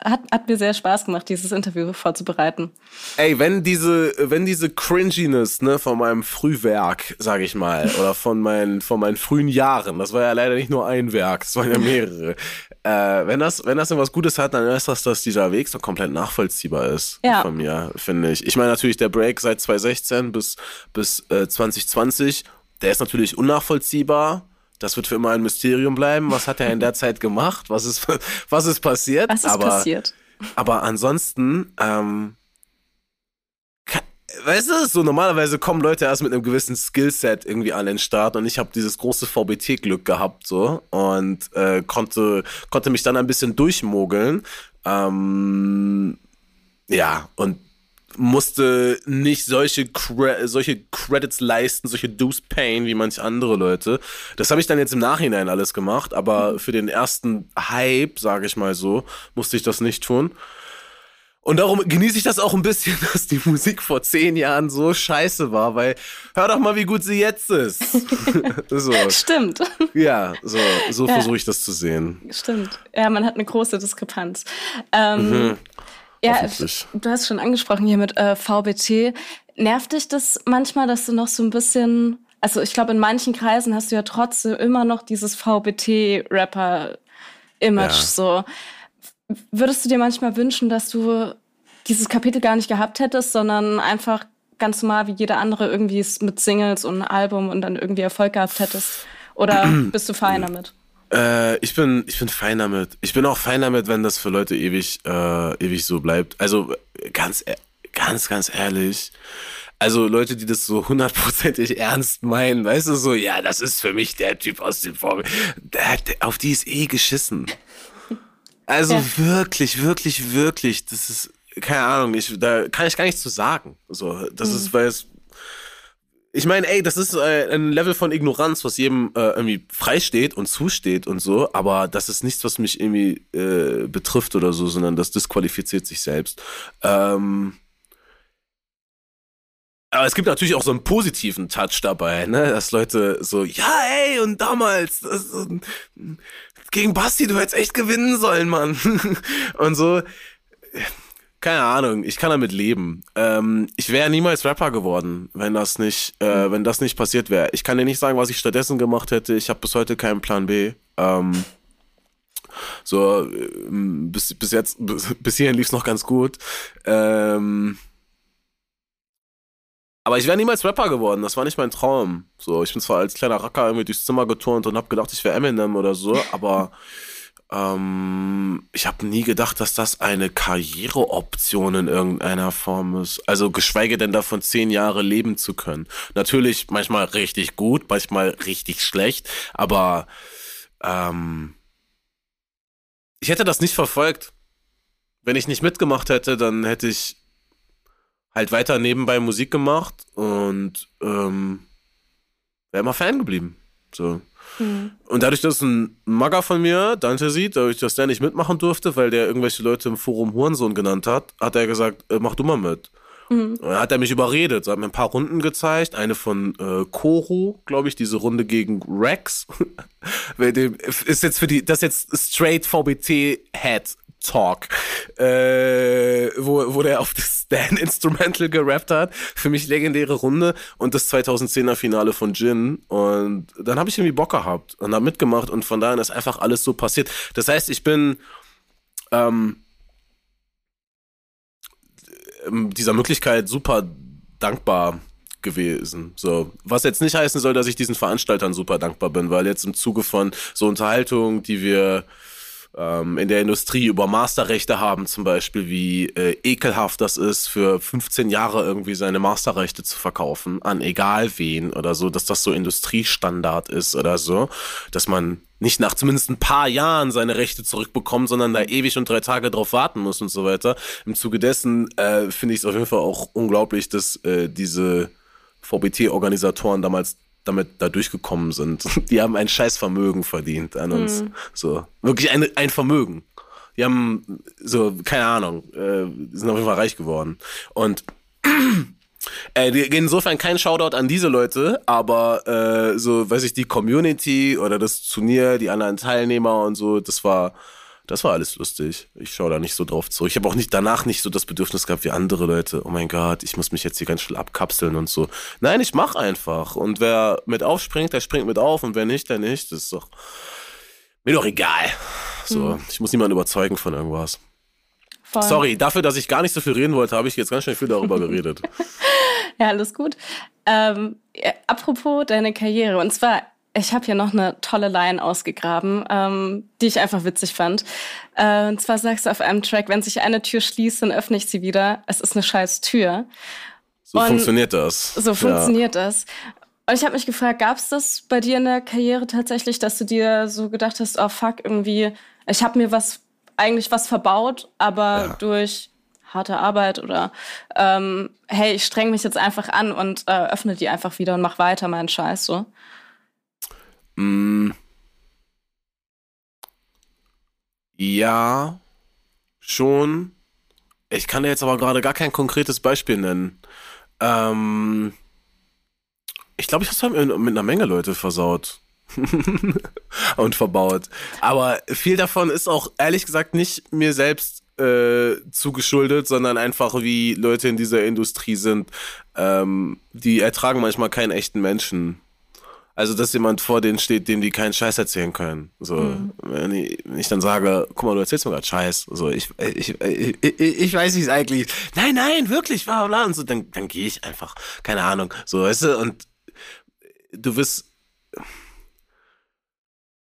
hat, hat mir sehr Spaß gemacht, dieses Interview vorzubereiten. Ey, wenn diese, wenn diese Cringiness, ne, von meinem Frühwerk, sag ich mal, oder von meinen, von meinen frühen Jahren, das war ja leider nicht nur ein Werk, es waren ja mehrere. äh, wenn das, wenn das irgendwas Gutes hat, dann ist das, dass dieser Weg so komplett nachvollziehbar ist. Ja. Von mir, finde ich. Ich meine natürlich, der Break seit 2016 bis, bis äh, 2020, der ist natürlich unnachvollziehbar das wird für immer ein Mysterium bleiben. Was hat er in der Zeit gemacht? Was ist, was ist passiert? Was ist aber, passiert? Aber ansonsten, ähm, weißt du, so normalerweise kommen Leute erst mit einem gewissen Skillset irgendwie an den Start und ich habe dieses große VBT-Glück gehabt so und äh, konnte, konnte mich dann ein bisschen durchmogeln. Ähm, ja, und musste nicht solche, Cre solche Credits leisten, solche Deuce Pain wie manche andere Leute. Das habe ich dann jetzt im Nachhinein alles gemacht, aber für den ersten Hype, sage ich mal so, musste ich das nicht tun. Und darum genieße ich das auch ein bisschen, dass die Musik vor zehn Jahren so scheiße war, weil hör doch mal, wie gut sie jetzt ist. so. Stimmt. Ja, so, so ja. versuche ich das zu sehen. Stimmt. Ja, man hat eine große Diskrepanz. Ähm, mhm. Ja, du hast schon angesprochen hier mit äh, VBT. Nervt dich das manchmal, dass du noch so ein bisschen, also ich glaube, in manchen Kreisen hast du ja trotzdem immer noch dieses VBT-Rapper-Image ja. so. Würdest du dir manchmal wünschen, dass du dieses Kapitel gar nicht gehabt hättest, sondern einfach ganz normal wie jeder andere irgendwie mit Singles und Album und dann irgendwie Erfolg gehabt hättest? Oder bist du fein damit? Äh, ich bin, ich bin fein damit. Ich bin auch fein damit, wenn das für Leute ewig, äh, ewig so bleibt. Also ganz, e, ganz, ganz ehrlich. Also Leute, die das so hundertprozentig ernst meinen, weißt du, so, ja, das ist für mich der Typ aus dem Vorbild. Auf die ist eh geschissen. Also ja. wirklich, wirklich, wirklich, das ist, keine Ahnung, ich, da kann ich gar nichts zu sagen. So, das mhm. ist, weil es ich meine, ey, das ist äh, ein Level von Ignoranz, was jedem äh, irgendwie freisteht und zusteht und so, aber das ist nichts, was mich irgendwie äh, betrifft oder so, sondern das disqualifiziert sich selbst. Ähm, aber es gibt natürlich auch so einen positiven Touch dabei, ne? Dass Leute so, ja, ey, und damals, das, gegen Basti, du hättest echt gewinnen sollen, Mann. und so keine Ahnung, ich kann damit leben. Ähm, ich wäre niemals Rapper geworden, wenn das nicht, äh, wenn das nicht passiert wäre. Ich kann dir nicht sagen, was ich stattdessen gemacht hätte. Ich habe bis heute keinen Plan B. Ähm, so, ähm, bis, bis jetzt, bis, bis hierhin lief es noch ganz gut. Ähm, aber ich wäre niemals Rapper geworden, das war nicht mein Traum. So, ich bin zwar als kleiner Racker irgendwie durchs Zimmer geturnt und hab gedacht, ich wäre Eminem oder so, aber ähm, ich habe nie gedacht, dass das eine Karriereoption in irgendeiner Form ist. Also geschweige denn davon zehn Jahre leben zu können. Natürlich manchmal richtig gut, manchmal richtig schlecht, aber ähm, ich hätte das nicht verfolgt. Wenn ich nicht mitgemacht hätte, dann hätte ich halt weiter nebenbei Musik gemacht und ähm, wäre immer Fan geblieben. So. Mhm. Und dadurch, dass ein Magger von mir, Dante sieht, dadurch, dass der nicht mitmachen durfte, weil der irgendwelche Leute im Forum Hurensohn genannt hat, hat er gesagt, äh, mach du mal mit. Mhm. Dann hat er mich überredet, so hat mir ein paar Runden gezeigt, eine von äh, Koro, glaube ich, diese Runde gegen Rex. ist jetzt für die, das ist jetzt straight VBT Head Talk, äh, wo, wo der auf das Stan Instrumental gerappt hat. Für mich legendäre Runde und das 2010er Finale von Jin. Und dann habe ich irgendwie Bock gehabt und habe mitgemacht und von daher ist einfach alles so passiert. Das heißt, ich bin ähm, dieser Möglichkeit super dankbar gewesen. So, was jetzt nicht heißen soll, dass ich diesen Veranstaltern super dankbar bin, weil jetzt im Zuge von so Unterhaltung, die wir ähm, in der Industrie über Masterrechte haben, zum Beispiel, wie äh, ekelhaft das ist, für 15 Jahre irgendwie seine Masterrechte zu verkaufen an egal wen oder so, dass das so Industriestandard ist oder so, dass man nicht nach zumindest ein paar Jahren seine Rechte zurückbekommt, sondern da ewig und drei Tage drauf warten muss und so weiter. Im Zuge dessen äh, finde ich es auf jeden Fall auch unglaublich, dass äh, diese VBT-Organisatoren damals damit da durchgekommen sind. Die haben ein scheiß Vermögen verdient an uns. Mhm. So. Wirklich ein, ein Vermögen. Die haben so, keine Ahnung, äh, sind auf jeden Fall reich geworden. Und äh, insofern kein Shoutout an diese Leute, aber äh, so, weiß ich, die Community oder das Turnier, die anderen Teilnehmer und so, das war das war alles lustig. Ich schaue da nicht so drauf zurück. Ich habe auch nicht danach nicht so das Bedürfnis gehabt wie andere Leute. Oh mein Gott, ich muss mich jetzt hier ganz schnell abkapseln und so. Nein, ich mach einfach. Und wer mit aufspringt, der springt mit auf und wer nicht, der nicht. Das ist doch mir doch egal. So, hm. ich muss niemanden überzeugen von irgendwas. Voll. Sorry, dafür, dass ich gar nicht so viel reden wollte, habe ich jetzt ganz schnell viel darüber geredet. ja, alles gut. Ähm, apropos deine Karriere. Und zwar ich habe hier noch eine tolle Line ausgegraben, ähm, die ich einfach witzig fand. Äh, und zwar sagst du auf einem Track, wenn sich eine Tür schließt, dann öffne ich sie wieder. Es ist eine scheiß Tür. So und funktioniert das. So funktioniert ja. das. Und ich habe mich gefragt, gab es das bei dir in der Karriere tatsächlich, dass du dir so gedacht hast, oh fuck, irgendwie, ich habe mir was eigentlich was verbaut, aber ja. durch harte Arbeit oder ähm, hey, ich streng mich jetzt einfach an und äh, öffne die einfach wieder und mach weiter meinen Scheiß so. Mm. Ja, schon. Ich kann dir jetzt aber gerade gar kein konkretes Beispiel nennen. Ähm, ich glaube, ich habe es mit, einer Menge Leute versaut. und verbaut. Aber viel davon ist auch ehrlich gesagt nicht mir selbst äh, zugeschuldet, sondern einfach wie Leute in dieser Industrie sind. Ähm, die ertragen manchmal keinen echten Menschen. Also, dass jemand vor denen steht, dem die keinen Scheiß erzählen können. So, mhm. wenn, ich, wenn, ich, dann sage, guck mal, du erzählst mir gerade Scheiß. So, ich, ich, ich, ich, weiß nicht eigentlich. Nein, nein, wirklich, bla bla. Und so, dann, dann gehe ich einfach. Keine Ahnung. So, weißt du, und du wirst.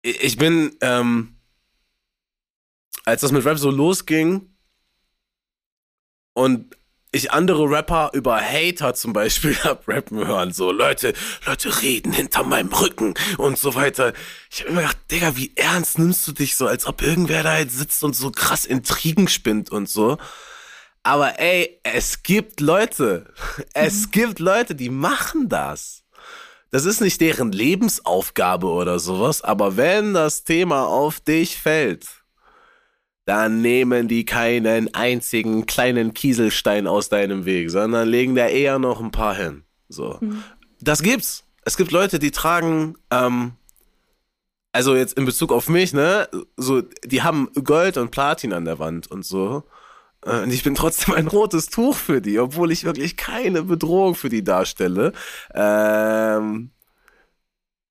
Ich bin, ähm, als das mit Rap so losging und ich andere Rapper über Hater zum Beispiel hab rappen hören, so Leute, Leute reden hinter meinem Rücken und so weiter. Ich hab immer gedacht, Digga, wie ernst nimmst du dich so, als ob irgendwer da jetzt sitzt und so krass Intrigen spinnt und so. Aber ey, es gibt Leute, es mhm. gibt Leute, die machen das. Das ist nicht deren Lebensaufgabe oder sowas, aber wenn das Thema auf dich fällt, dann nehmen die keinen einzigen kleinen Kieselstein aus deinem Weg, sondern legen da eher noch ein paar hin. So. Mhm. Das gibt's. Es gibt Leute, die tragen, ähm, also jetzt in Bezug auf mich, ne, so, die haben Gold und Platin an der Wand und so. Äh, und ich bin trotzdem ein rotes Tuch für die, obwohl ich wirklich keine Bedrohung für die darstelle. Ähm,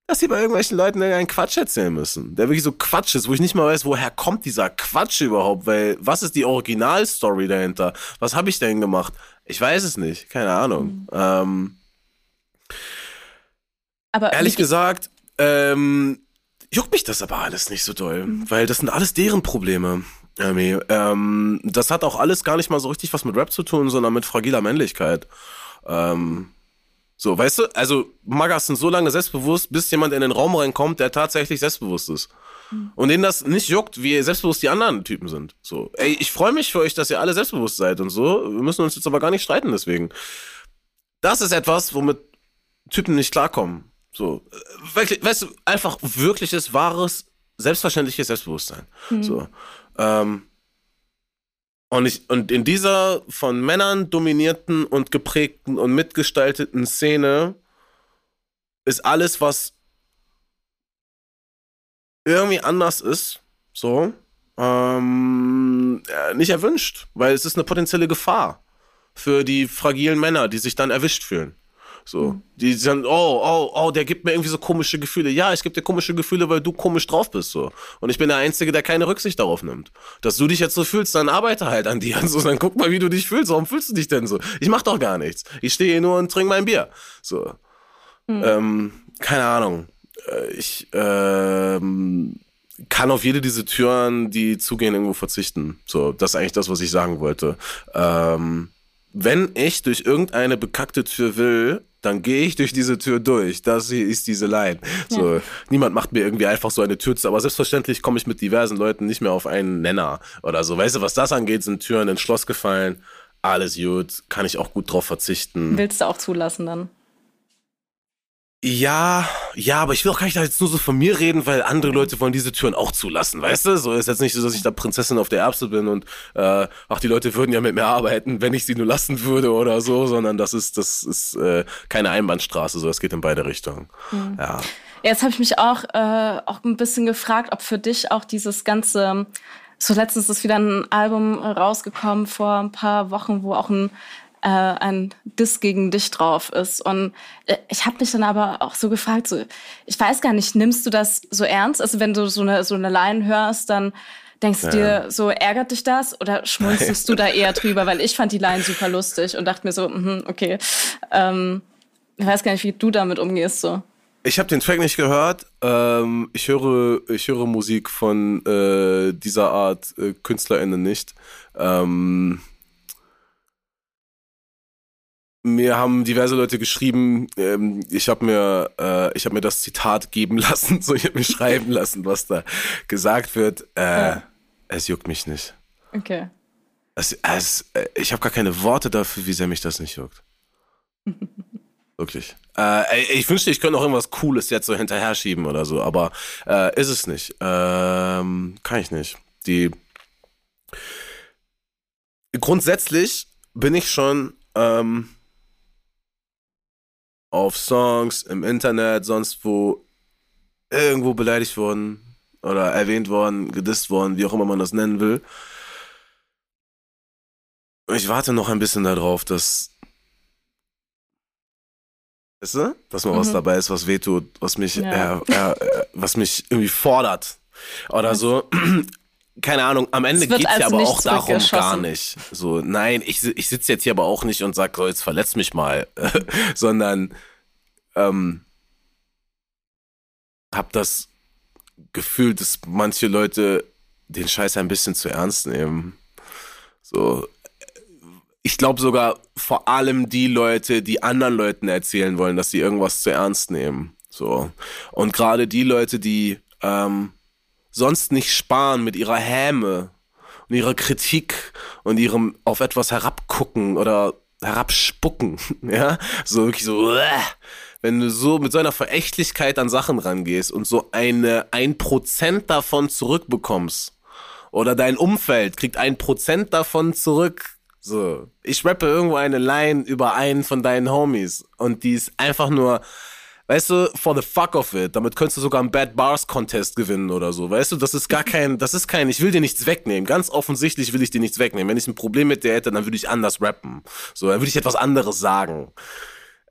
dass sie bei irgendwelchen Leuten irgendeinen Quatsch erzählen müssen, der wirklich so Quatsch ist, wo ich nicht mal weiß, woher kommt dieser Quatsch überhaupt, weil was ist die Originalstory dahinter? Was habe ich denn gemacht? Ich weiß es nicht, keine Ahnung. Mhm. Ähm, aber ehrlich gesagt, ähm, juckt mich das aber alles nicht so doll, mhm. weil das sind alles deren Probleme. Ähm, das hat auch alles gar nicht mal so richtig was mit Rap zu tun, sondern mit fragiler Männlichkeit. Ähm, so, weißt du, also Magas sind so lange selbstbewusst, bis jemand in den Raum reinkommt, der tatsächlich selbstbewusst ist. Mhm. Und denen das nicht juckt, wie selbstbewusst die anderen Typen sind. So, ey, ich freue mich für euch, dass ihr alle selbstbewusst seid und so. Wir müssen uns jetzt aber gar nicht streiten deswegen. Das ist etwas, womit Typen nicht klarkommen. So, wirklich, weißt du, einfach wirkliches, wahres, selbstverständliches Selbstbewusstsein. Mhm. So, ähm, und, ich, und in dieser von Männern dominierten und geprägten und mitgestalteten Szene ist alles, was irgendwie anders ist, so, ähm, nicht erwünscht, weil es ist eine potenzielle Gefahr für die fragilen Männer, die sich dann erwischt fühlen. So, mhm. die sagen, oh, oh, oh, der gibt mir irgendwie so komische Gefühle. Ja, ich gebe dir komische Gefühle, weil du komisch drauf bist, so. Und ich bin der Einzige, der keine Rücksicht darauf nimmt. Dass du dich jetzt so fühlst, dann arbeite halt an dir. So, dann guck mal, wie du dich fühlst. Warum fühlst du dich denn so? Ich mach doch gar nichts. Ich stehe hier nur und trinke mein Bier. So. Mhm. Ähm, keine Ahnung. Äh, ich, ähm, kann auf jede diese Türen, die zugehen, irgendwo verzichten. So, das ist eigentlich das, was ich sagen wollte. Ähm, wenn ich durch irgendeine bekackte Tür will, dann gehe ich durch diese Tür durch. Das hier ist diese Line. So, ja. niemand macht mir irgendwie einfach so eine Tür zu, aber selbstverständlich komme ich mit diversen Leuten nicht mehr auf einen Nenner oder so. Weißt du, was das angeht, sind Türen ins Schloss gefallen. Alles gut, kann ich auch gut drauf verzichten. Willst du auch zulassen dann? Ja, ja, aber ich will auch gar nicht da jetzt nur so von mir reden, weil andere Leute wollen diese Türen auch zulassen, weißt du? So ist jetzt nicht so, dass ich da Prinzessin auf der Erbse bin und äh, ach, die Leute würden ja mit mir arbeiten, wenn ich sie nur lassen würde oder so, sondern das ist, das ist äh, keine Einbahnstraße, so es geht in beide Richtungen. Mhm. Ja. Jetzt habe ich mich auch, äh, auch ein bisschen gefragt, ob für dich auch dieses ganze so letztens ist wieder ein Album rausgekommen vor ein paar Wochen, wo auch ein äh, ein Diss gegen dich drauf ist. Und äh, ich habe mich dann aber auch so gefragt, so, ich weiß gar nicht, nimmst du das so ernst? Also wenn du so eine, so eine Line hörst, dann denkst du ja. dir, so ärgert dich das oder schmunzelst du da eher drüber? Weil ich fand die Line super lustig und dachte mir so, mh, okay, ähm, ich weiß gar nicht, wie du damit umgehst so. Ich habe den Track nicht gehört. Ähm, ich höre, ich höre Musik von äh, dieser Art äh, KünstlerInnen nicht. Ähm, mir haben diverse Leute geschrieben, ähm, ich habe mir, äh, ich habe mir das Zitat geben lassen, so ich habe mir schreiben lassen, was da gesagt wird. Äh, ja. Es juckt mich nicht. Okay. Es, es, äh, ich habe gar keine Worte dafür, wie sehr mich das nicht juckt. Wirklich. Äh, ich wünschte, ich könnte auch irgendwas Cooles jetzt so hinterher schieben oder so, aber äh, ist es nicht. Ähm, kann ich nicht. Die grundsätzlich bin ich schon ähm, auf Songs, im Internet, sonst wo irgendwo beleidigt worden oder erwähnt worden, gedisst worden, wie auch immer man das nennen will. Ich warte noch ein bisschen darauf, dass, weißt du, dass mal mhm. was dabei ist, was wehtut, was mich, ja. äh, äh, was mich irgendwie fordert oder so keine Ahnung, am Ende geht es also ja aber auch darum gar nicht. So, nein, ich, ich sitze jetzt hier aber auch nicht und sage, so, jetzt verletz mich mal, sondern ähm, habe das Gefühl, dass manche Leute den Scheiß ein bisschen zu ernst nehmen. So, ich glaube sogar vor allem die Leute, die anderen Leuten erzählen wollen, dass sie irgendwas zu ernst nehmen. So. Und gerade die Leute, die ähm, sonst nicht sparen mit ihrer Häme und ihrer Kritik und ihrem auf etwas herabgucken oder herabspucken, ja, so wirklich so, wenn du so mit so einer Verächtlichkeit an Sachen rangehst und so eine ein Prozent davon zurückbekommst oder dein Umfeld kriegt ein Prozent davon zurück, so, ich rappe irgendwo eine Line über einen von deinen Homies und die ist einfach nur weißt du, for the fuck of it. Damit könntest du sogar einen Bad Bars Contest gewinnen oder so. Weißt du, das ist gar kein, das ist kein, ich will dir nichts wegnehmen. Ganz offensichtlich will ich dir nichts wegnehmen. Wenn ich ein Problem mit dir hätte, dann würde ich anders rappen. So, dann würde ich etwas anderes sagen.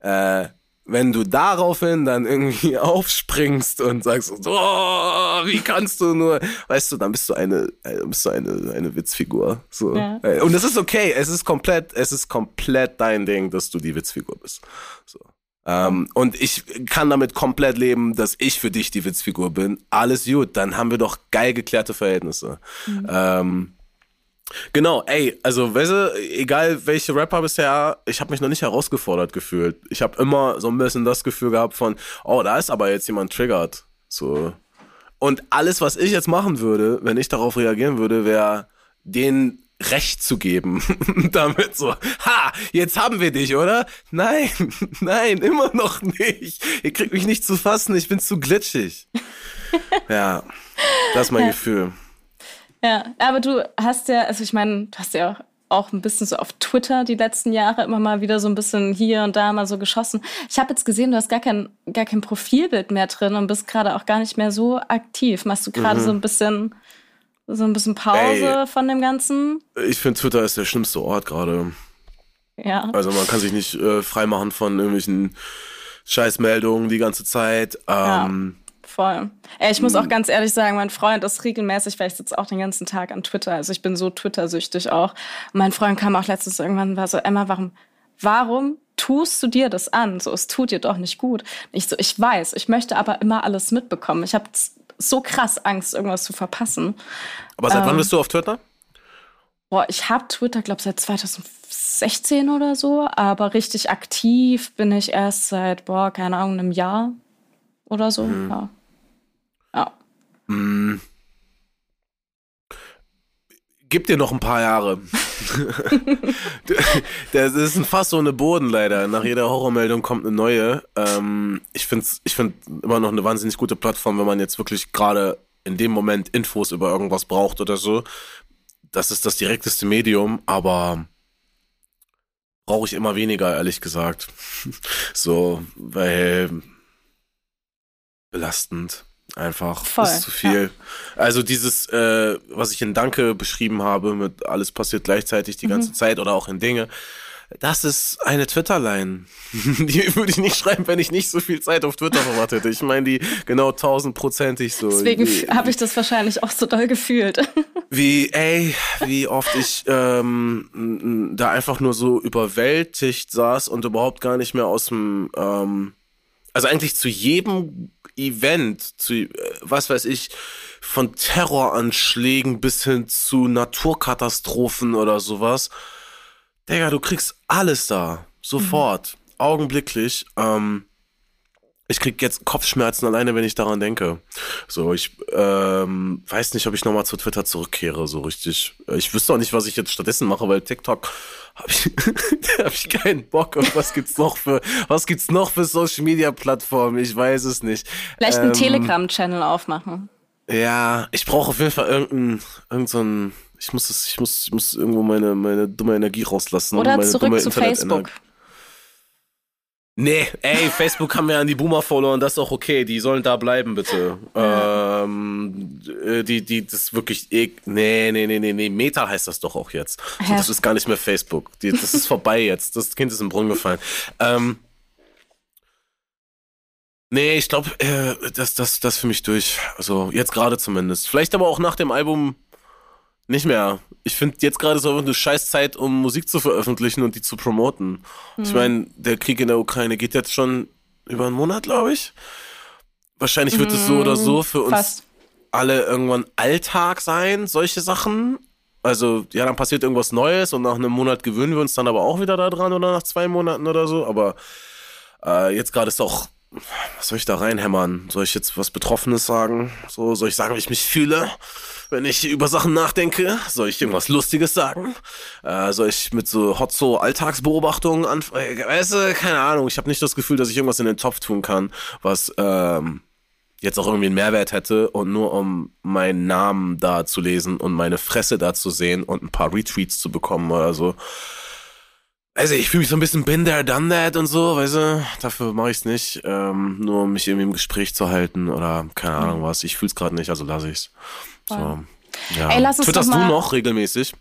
Äh, wenn du daraufhin dann irgendwie aufspringst und sagst, oh, wie kannst du nur, weißt du, dann bist du eine, äh, bist du eine, eine Witzfigur. So. Ja. Äh, und es ist okay, es ist komplett, es ist komplett dein Ding, dass du die Witzfigur bist. So. Ähm, und ich kann damit komplett leben, dass ich für dich die Witzfigur bin. Alles gut, dann haben wir doch geil geklärte Verhältnisse. Mhm. Ähm, Genau, ey, also weißt du, egal welche Rapper bisher, ich habe mich noch nicht herausgefordert gefühlt. Ich habe immer so ein bisschen das Gefühl gehabt von, oh, da ist aber jetzt jemand triggert. So. Und alles, was ich jetzt machen würde, wenn ich darauf reagieren würde, wäre den Recht zu geben. Damit so, ha, jetzt haben wir dich, oder? Nein, nein, immer noch nicht. Ihr kriegt mich nicht zu fassen, ich bin zu glitschig. ja, das ist mein ja. Gefühl. Ja, aber du hast ja, also ich meine, du hast ja auch ein bisschen so auf Twitter die letzten Jahre immer mal wieder so ein bisschen hier und da mal so geschossen. Ich habe jetzt gesehen, du hast gar kein, gar kein Profilbild mehr drin und bist gerade auch gar nicht mehr so aktiv. Machst du gerade mhm. so ein bisschen So ein bisschen Pause Ey, von dem Ganzen. Ich finde, Twitter ist der schlimmste Ort gerade. Ja. Also man kann sich nicht äh, freimachen von irgendwelchen Scheißmeldungen die ganze Zeit. Ähm, ja voll. Ey, ich muss auch ganz ehrlich sagen, mein Freund ist regelmäßig, weil ich sitze auch den ganzen Tag an Twitter. Also ich bin so Twitter-süchtig auch. Und mein Freund kam auch letztens irgendwann war so, Emma, warum, warum tust du dir das an? So, es tut dir doch nicht gut. Ich so, ich weiß, ich möchte aber immer alles mitbekommen. Ich habe so krass Angst, irgendwas zu verpassen. Aber seit ähm, wann bist du auf Twitter? Boah, ich habe Twitter, glaube seit 2016 oder so, aber richtig aktiv bin ich erst seit, boah, keine Ahnung, einem Jahr oder so. Mhm. Ja. Ja. Mm. Gib dir noch ein paar Jahre. das ist fast so eine Boden leider. Nach jeder Horrormeldung kommt eine neue. Ähm, ich finde ich find immer noch eine wahnsinnig gute Plattform, wenn man jetzt wirklich gerade in dem Moment Infos über irgendwas braucht oder so. Das ist das direkteste Medium, aber brauche ich immer weniger, ehrlich gesagt. so, weil belastend. Einfach. Voll, ist zu viel. Ja. Also dieses, äh, was ich in Danke beschrieben habe, mit alles passiert gleichzeitig die ganze mhm. Zeit oder auch in Dinge, das ist eine Twitter-Line. die würde ich nicht schreiben, wenn ich nicht so viel Zeit auf Twitter verbracht hätte. Ich meine die genau tausendprozentig so. Deswegen habe ich das wahrscheinlich auch so doll gefühlt. wie, ey, wie oft ich ähm, da einfach nur so überwältigt saß und überhaupt gar nicht mehr aus dem, ähm, also eigentlich zu jedem Event, zu, äh, was weiß ich, von Terroranschlägen bis hin zu Naturkatastrophen oder sowas. Digga, du kriegst alles da. Sofort. Mhm. Augenblicklich. Ähm, ich krieg jetzt Kopfschmerzen alleine, wenn ich daran denke. So, ich ähm, weiß nicht, ob ich nochmal zu Twitter zurückkehre, so richtig. Ich wüsste auch nicht, was ich jetzt stattdessen mache, weil TikTok habe ich, hab ich keinen Bock. Und was gibt's noch für, was gibt's noch für Social Media Plattformen? Ich weiß es nicht. Vielleicht einen ähm, Telegram-Channel aufmachen. Ja, ich brauche auf jeden Fall irgendeinen, irgendein, ich muss es, ich muss, ich muss irgendwo meine, meine dumme Energie rauslassen. Oder zurück zu Facebook. Nee, ey, Facebook haben wir an die Boomer verloren, das ist auch okay, die sollen da bleiben, bitte. Ähm, äh, die, die, das ist wirklich, nee, nee, nee, nee, nee, Meta heißt das doch auch jetzt. So, das ist gar nicht mehr Facebook. Die, das ist vorbei jetzt. Das Kind ist im Brunnen gefallen. Ähm, nee, ich glaube, äh, das, das, das für mich durch. Also, jetzt gerade zumindest. Vielleicht aber auch nach dem Album nicht mehr. Ich finde jetzt gerade so eine Scheißzeit, um Musik zu veröffentlichen und die zu promoten. Mhm. Ich meine, der Krieg in der Ukraine geht jetzt schon über einen Monat, glaube ich. Wahrscheinlich wird mhm. es so oder so für uns Fast. alle irgendwann Alltag sein, solche Sachen. Also, ja, dann passiert irgendwas Neues und nach einem Monat gewöhnen wir uns dann aber auch wieder daran oder nach zwei Monaten oder so. Aber äh, jetzt gerade ist auch was soll ich da reinhämmern? Soll ich jetzt was Betroffenes sagen? So, soll ich sagen, wie ich mich fühle, wenn ich über Sachen nachdenke? Soll ich irgendwas Lustiges sagen? Äh, soll ich mit so Hot so Alltagsbeobachtungen anfangen? Weißt du, keine Ahnung. Ich habe nicht das Gefühl, dass ich irgendwas in den Topf tun kann, was ähm, jetzt auch irgendwie einen Mehrwert hätte und nur um meinen Namen da zu lesen und meine Fresse da zu sehen und ein paar Retweets zu bekommen oder so. Also ich fühle mich so ein bisschen bin there, done that und so, weißt du, dafür mache ich es nicht, ähm, nur um mich irgendwie im Gespräch zu halten oder keine Ahnung was. Ich fühle es gerade nicht, also lasse ich's. So, ja. Ey, lass uns Twitterst du noch regelmäßig?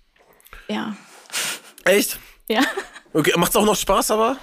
Ja. Echt? Ja. Okay, macht's auch noch Spaß, aber?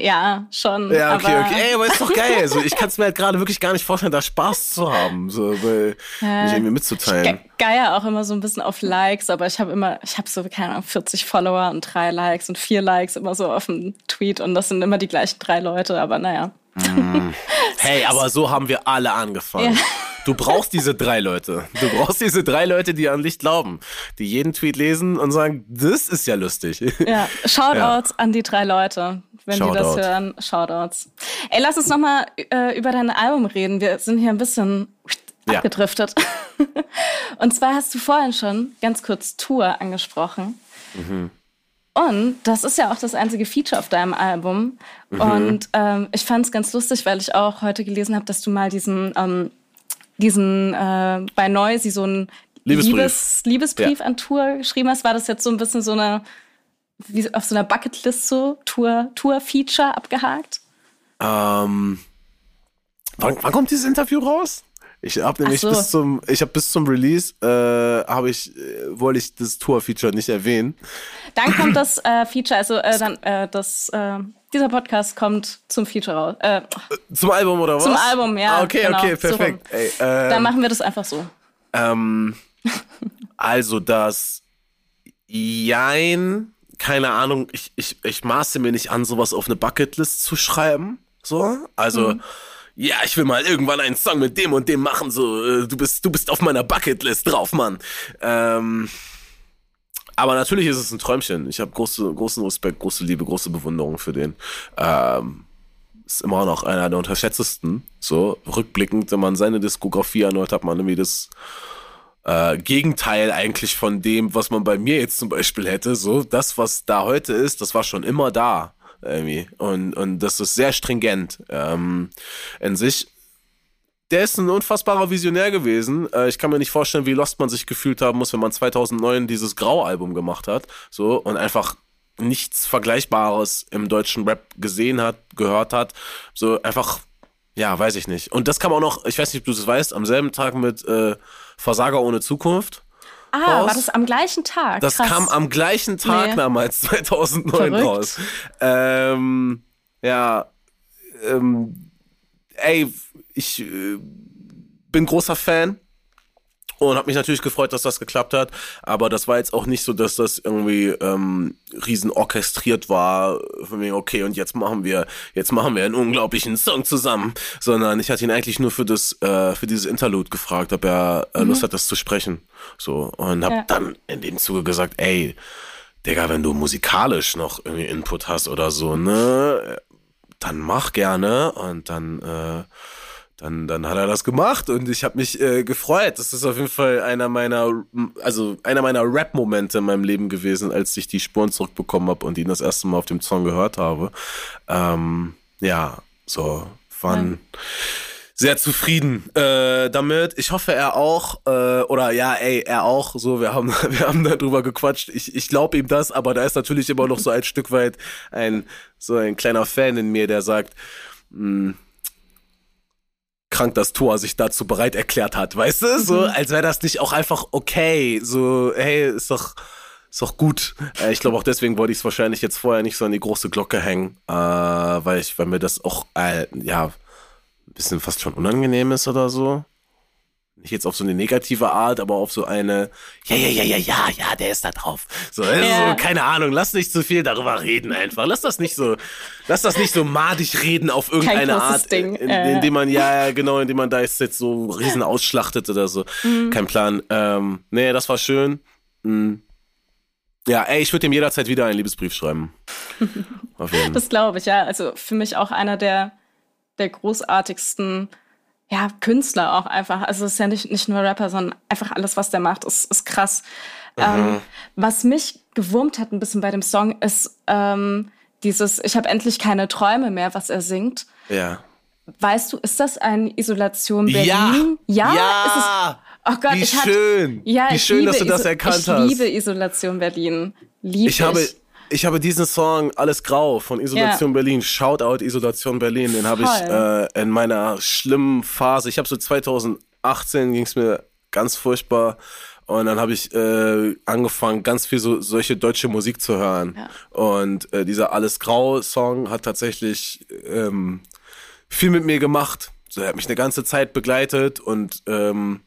Ja, schon. Ja, okay, aber okay. Ey, aber ist doch geil. Also, ich kann es mir halt gerade wirklich gar nicht vorstellen, da Spaß zu haben, so, weil äh, mich irgendwie mitzuteilen. Ich geier auch immer so ein bisschen auf Likes, aber ich habe immer, ich habe so, keine Ahnung, 40 Follower und drei Likes und vier Likes immer so auf dem Tweet und das sind immer die gleichen drei Leute, aber naja. Mm. Hey, aber so haben wir alle angefangen. Ja. Du brauchst diese drei Leute. Du brauchst diese drei Leute, die an dich glauben, die jeden Tweet lesen und sagen, das ist ja lustig. Ja, Shoutouts ja. an die drei Leute, wenn Shoutout. die das hören. Shoutouts. Ey, lass uns nochmal äh, über dein Album reden. Wir sind hier ein bisschen ja. abgedriftet. und zwar hast du vorhin schon ganz kurz Tour angesprochen. Mhm. Und das ist ja auch das einzige Feature auf deinem Album. Mhm. Und ähm, ich fand es ganz lustig, weil ich auch heute gelesen habe, dass du mal diesen ähm, diesen äh, bei Noisy so einen Liebesbrief, Liebes, Liebesbrief ja. an Tour geschrieben hast, war das jetzt so ein bisschen so eine, wie auf so einer Bucketlist so, Tour, Tour-Feature abgehakt? Ähm, wann, wann kommt dieses Interview raus? Ich habe nämlich so. bis zum, ich habe bis zum Release, äh, habe ich, äh, wollte ich das Tour-Feature nicht erwähnen. Dann kommt das äh, Feature, also äh, dann äh, das, äh, dieser Podcast kommt zum Feature raus. Äh, zum Album oder was? Zum Album, ja. Ah, okay, genau, okay, perfekt. So Ey, ähm, dann machen wir das einfach so. Ähm, also das Jein, keine Ahnung, ich, ich, ich maße mir nicht an, sowas auf eine Bucketlist zu schreiben. So, also. Mhm ja, ich will mal irgendwann einen Song mit dem und dem machen, so, äh, du bist, du bist auf meiner Bucketlist drauf, Mann. Ähm, aber natürlich ist es ein Träumchen. Ich habe große, großen Respekt, große Liebe, große Bewunderung für den. Ähm, ist immer noch einer der unterschätztesten. So, rückblickend, wenn man seine Diskografie anhört, hat man irgendwie das äh, Gegenteil eigentlich von dem, was man bei mir jetzt zum Beispiel hätte. So, das, was da heute ist, das war schon immer da irgendwie. Und, und das ist sehr stringent ähm, in sich. Der ist ein unfassbarer Visionär gewesen. Äh, ich kann mir nicht vorstellen, wie lost man sich gefühlt haben muss, wenn man 2009 dieses Grau-Album gemacht hat. So, und einfach nichts Vergleichbares im deutschen Rap gesehen hat, gehört hat. So einfach, ja, weiß ich nicht. Und das kam auch noch, ich weiß nicht, ob du das weißt, am selben Tag mit äh, Versager ohne Zukunft. Ah, raus. war das am gleichen Tag? Das Krass. kam am gleichen Tag nee. damals, 2009 Verrückt. raus. Ähm, ja, ähm, ey, ich äh, bin großer Fan und habe mich natürlich gefreut, dass das geklappt hat. Aber das war jetzt auch nicht so, dass das irgendwie ähm, riesen orchestriert war. Von mir, okay, und jetzt machen wir, jetzt machen wir einen unglaublichen Song zusammen. Sondern ich hatte ihn eigentlich nur für das, äh, für dieses Interlude gefragt, ob er äh, Lust mhm. hat, das zu sprechen. So und habe ja. dann in dem Zuge gesagt, ey, Digga, wenn du musikalisch noch irgendwie Input hast oder so, ne, dann mach gerne und dann äh, dann, dann hat er das gemacht und ich habe mich äh, gefreut. Das ist auf jeden Fall einer meiner, also einer meiner Rap-Momente in meinem Leben gewesen, als ich die Spuren zurückbekommen habe und ihn das erste Mal auf dem Song gehört habe. Ähm, ja, so waren ja. sehr zufrieden äh, damit. Ich hoffe, er auch äh, oder ja, ey, er auch. So, wir haben wir haben darüber gequatscht. Ich, ich glaube ihm das, aber da ist natürlich immer noch so ein Stück weit ein so ein kleiner Fan in mir, der sagt. Mh, krank, dass Thor sich dazu bereit erklärt hat, weißt du? So, mhm. als wäre das nicht auch einfach okay. So, hey, ist doch, ist doch gut. Äh, ich glaube auch deswegen wollte ich es wahrscheinlich jetzt vorher nicht so an die große Glocke hängen, äh, weil ich, weil mir das auch, äh, ja, ein bisschen fast schon unangenehm ist oder so nicht jetzt auf so eine negative Art, aber auf so eine, ja, ja, ja, ja, ja, ja, der ist da drauf. So, ja. so, keine Ahnung, lass nicht zu viel darüber reden einfach. Lass das nicht so, lass das nicht so madig reden auf irgendeine Art, Ding. In, in, indem man, ja, ja, genau, indem man da jetzt, jetzt so riesen ausschlachtet oder so. Mhm. Kein Plan. Ähm, nee, das war schön. Mhm. Ja, ey, ich würde ihm jederzeit wieder einen Liebesbrief schreiben. das glaube ich, ja. Also für mich auch einer der, der großartigsten ja, Künstler auch einfach. Also es ist ja nicht, nicht nur Rapper, sondern einfach alles, was der macht, ist, ist krass. Ähm, was mich gewurmt hat ein bisschen bei dem Song ist ähm, dieses Ich habe endlich keine Träume mehr, was er singt. Ja. Weißt du, ist das ein Isolation Berlin? Ja. Ja. ja. Ist es, oh Gott, Wie ich schön. Hatte, ja, Wie schön, dass du das erkannt ich hast. Ich liebe Isolation Berlin. Liebe ich. Habe, ich habe diesen Song Alles Grau von Isolation ja. Berlin, Shoutout Isolation Berlin, den habe ich äh, in meiner schlimmen Phase, ich habe so 2018 ging es mir ganz furchtbar und dann habe ich äh, angefangen, ganz viel so solche deutsche Musik zu hören. Ja. Und äh, dieser Alles Grau-Song hat tatsächlich ähm, viel mit mir gemacht. So, er hat mich eine ganze Zeit begleitet und ähm,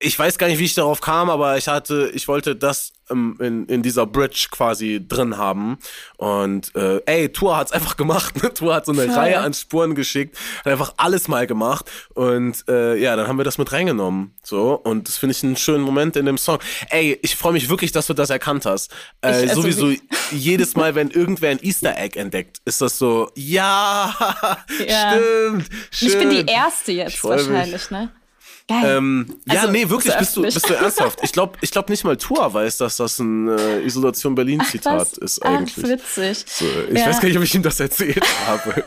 ich weiß gar nicht, wie ich darauf kam, aber ich hatte, ich wollte das ähm, in, in dieser Bridge quasi drin haben. Und äh, ey, Tour hat's einfach gemacht. Ne? Tour hat so eine Voll. Reihe an Spuren geschickt, hat einfach alles mal gemacht. Und äh, ja, dann haben wir das mit reingenommen. So, und das finde ich einen schönen Moment in dem Song. Ey, ich freue mich wirklich, dass du das erkannt hast. Äh, ich, also sowieso jedes Mal, wenn irgendwer ein Easter Egg entdeckt, ist das so, ja, ja. stimmt, stimmt. Ich bin die Erste jetzt wahrscheinlich, mich. ne? Ähm, also, ja, nee, wirklich, bist du, bist du ernsthaft? Ich glaube ich glaub nicht mal Tua weiß, dass das ein äh, Isolation Berlin-Zitat ist eigentlich. Ach, witzig. So, ich ja. weiß gar nicht, ob ich ihm das erzählt habe.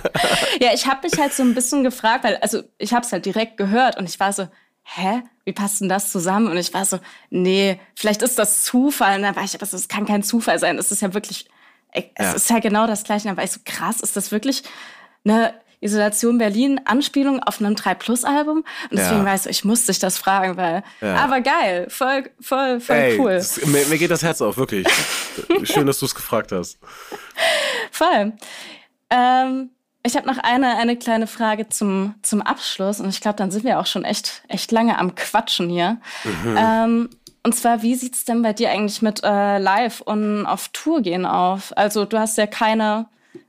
ja, ich habe mich halt so ein bisschen gefragt, weil, also ich habe es halt direkt gehört und ich war so, hä? Wie passt denn das zusammen? Und ich war so, nee, vielleicht ist das Zufall. Und dann war ich, aber es kann kein Zufall sein. Es ist ja wirklich, es ja. ist ja genau das Gleiche. Und dann war ich so, krass, ist das wirklich eine Isolation Berlin, Anspielung auf einem 3 Plus Album. Und deswegen ja. weiß ich, ich muss dich das fragen, weil, ja. aber geil, voll, voll, voll Ey, cool. Das, mir, mir, geht das Herz auf, wirklich. Schön, dass du es gefragt hast. Voll. Ähm, ich habe noch eine, eine kleine Frage zum, zum Abschluss und ich glaube, dann sind wir auch schon echt, echt lange am Quatschen hier. Mhm. Ähm, und zwar, wie sieht es denn bei dir eigentlich mit äh, Live und auf Tour gehen auf? Also du hast ja keine,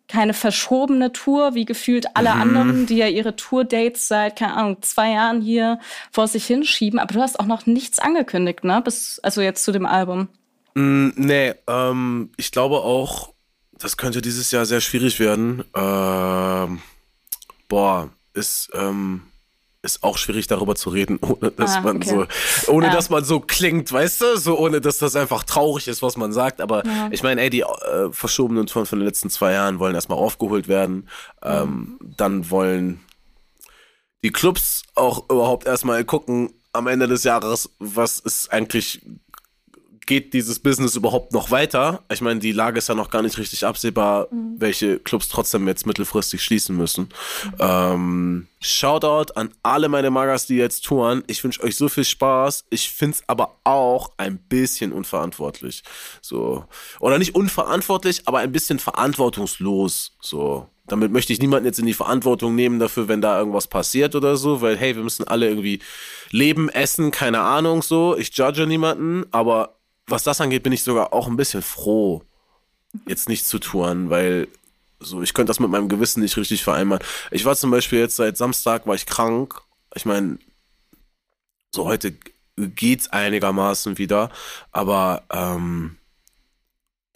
keine verschobene Tour, wie gefühlt alle mhm. anderen, die ja ihre Tour-Dates seit, keine Ahnung, zwei Jahren hier vor sich hinschieben. Aber du hast auch noch nichts angekündigt, ne? Bis, also jetzt zu dem Album. Mm, nee, ähm, ich glaube auch, das könnte dieses Jahr sehr schwierig werden. Ähm, boah, ist, ähm, ist auch schwierig darüber zu reden, ohne dass ah, man okay. so, ohne ja. dass man so klingt, weißt du, so ohne dass das einfach traurig ist, was man sagt. Aber ja. ich meine, ey, die äh, verschobenen Touren von den letzten zwei Jahren wollen erstmal aufgeholt werden. Ähm, mhm. Dann wollen die Clubs auch überhaupt erstmal gucken am Ende des Jahres, was ist eigentlich geht dieses Business überhaupt noch weiter? Ich meine, die Lage ist ja noch gar nicht richtig absehbar, mhm. welche Clubs trotzdem jetzt mittelfristig schließen müssen. Mhm. Ähm, Shoutout an alle meine Magas, die jetzt touren. Ich wünsche euch so viel Spaß. Ich finde es aber auch ein bisschen unverantwortlich. So. Oder nicht unverantwortlich, aber ein bisschen verantwortungslos. So. Damit möchte ich niemanden jetzt in die Verantwortung nehmen dafür, wenn da irgendwas passiert oder so, weil hey, wir müssen alle irgendwie leben, essen, keine Ahnung so. Ich judge niemanden, aber was das angeht, bin ich sogar auch ein bisschen froh, jetzt nicht zu touren, weil so, ich könnte das mit meinem Gewissen nicht richtig vereinbaren. Ich war zum Beispiel jetzt seit Samstag, war ich krank. Ich meine, so heute geht's einigermaßen wieder, aber ähm,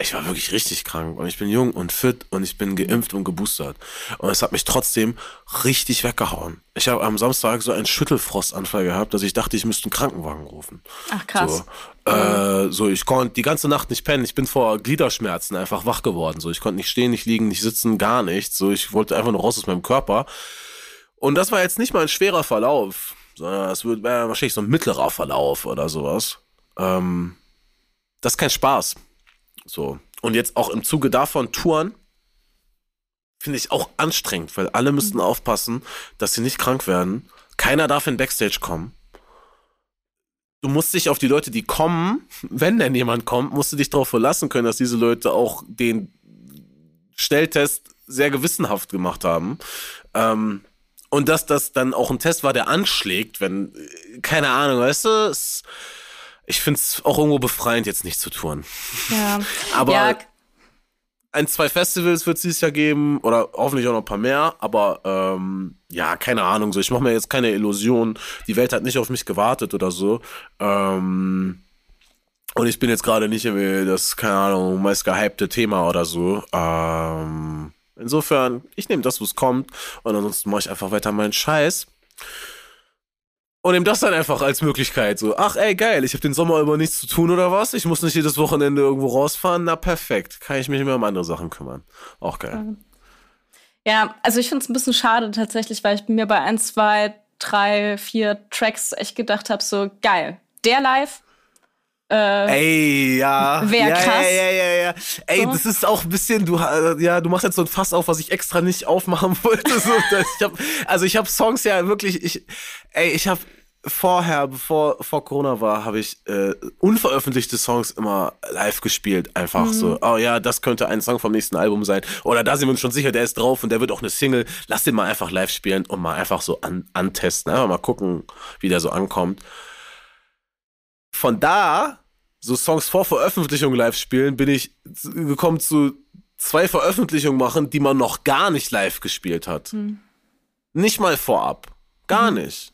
ich war wirklich richtig krank und ich bin jung und fit und ich bin geimpft und geboostert. Und es hat mich trotzdem richtig weggehauen. Ich habe am Samstag so einen Schüttelfrostanfall gehabt, dass ich dachte, ich müsste einen Krankenwagen rufen. Ach krass. So, äh, so ich konnte die ganze Nacht nicht pennen. Ich bin vor Gliederschmerzen einfach wach geworden. So, ich konnte nicht stehen, nicht liegen, nicht sitzen, gar nichts. So, ich wollte einfach nur raus aus meinem Körper. Und das war jetzt nicht mal ein schwerer Verlauf, sondern es wird wahrscheinlich so ein mittlerer Verlauf oder sowas. Ähm, das ist kein Spaß. So. Und jetzt auch im Zuge davon Touren finde ich auch anstrengend, weil alle müssten mhm. aufpassen, dass sie nicht krank werden. Keiner darf in Backstage kommen. Du musst dich auf die Leute, die kommen, wenn denn jemand kommt, musst du dich darauf verlassen können, dass diese Leute auch den Stelltest sehr gewissenhaft gemacht haben. Ähm, und dass das dann auch ein Test war, der anschlägt, wenn, keine Ahnung, weißt du, es, ich finde es auch irgendwo befreiend, jetzt nicht zu touren. Ja. aber ja. ein, zwei Festivals wird es dieses Jahr geben oder hoffentlich auch noch ein paar mehr, aber ähm, ja, keine Ahnung. So, ich mache mir jetzt keine Illusion. Die Welt hat nicht auf mich gewartet oder so. Ähm, und ich bin jetzt gerade nicht irgendwie das, keine Ahnung, meist gehypte Thema oder so. Ähm, insofern, ich nehme das, was kommt. Und ansonsten mache ich einfach weiter meinen Scheiß. Und nimm das dann einfach als Möglichkeit. So, ach ey, geil, ich habe den Sommer über nichts zu tun oder was? Ich muss nicht jedes Wochenende irgendwo rausfahren. Na perfekt, kann ich mich mehr um andere Sachen kümmern. Auch geil. Ja, also ich finde es ein bisschen schade tatsächlich, weil ich mir bei ein, zwei, drei, vier Tracks echt gedacht habe, so geil, der live, äh, Ey, ja. Wäre ja, krass. Ja, ja, ja, ja. Ey, so. das ist auch ein bisschen, du, ja, du machst jetzt so ein Fass auf, was ich extra nicht aufmachen wollte. So, ich hab, also ich habe Songs ja wirklich, ich, ey, ich habe vorher, bevor vor Corona war, habe ich äh, unveröffentlichte Songs immer live gespielt. Einfach mhm. so, oh ja, das könnte ein Song vom nächsten Album sein. Oder da sind wir uns schon sicher, der ist drauf und der wird auch eine Single. Lass den mal einfach live spielen und mal einfach so an, antesten. Einfach mal gucken, wie der so ankommt. Von da, so Songs vor Veröffentlichung live spielen, bin ich gekommen zu zwei Veröffentlichungen machen, die man noch gar nicht live gespielt hat. Mhm. Nicht mal vorab. Gar mhm. nicht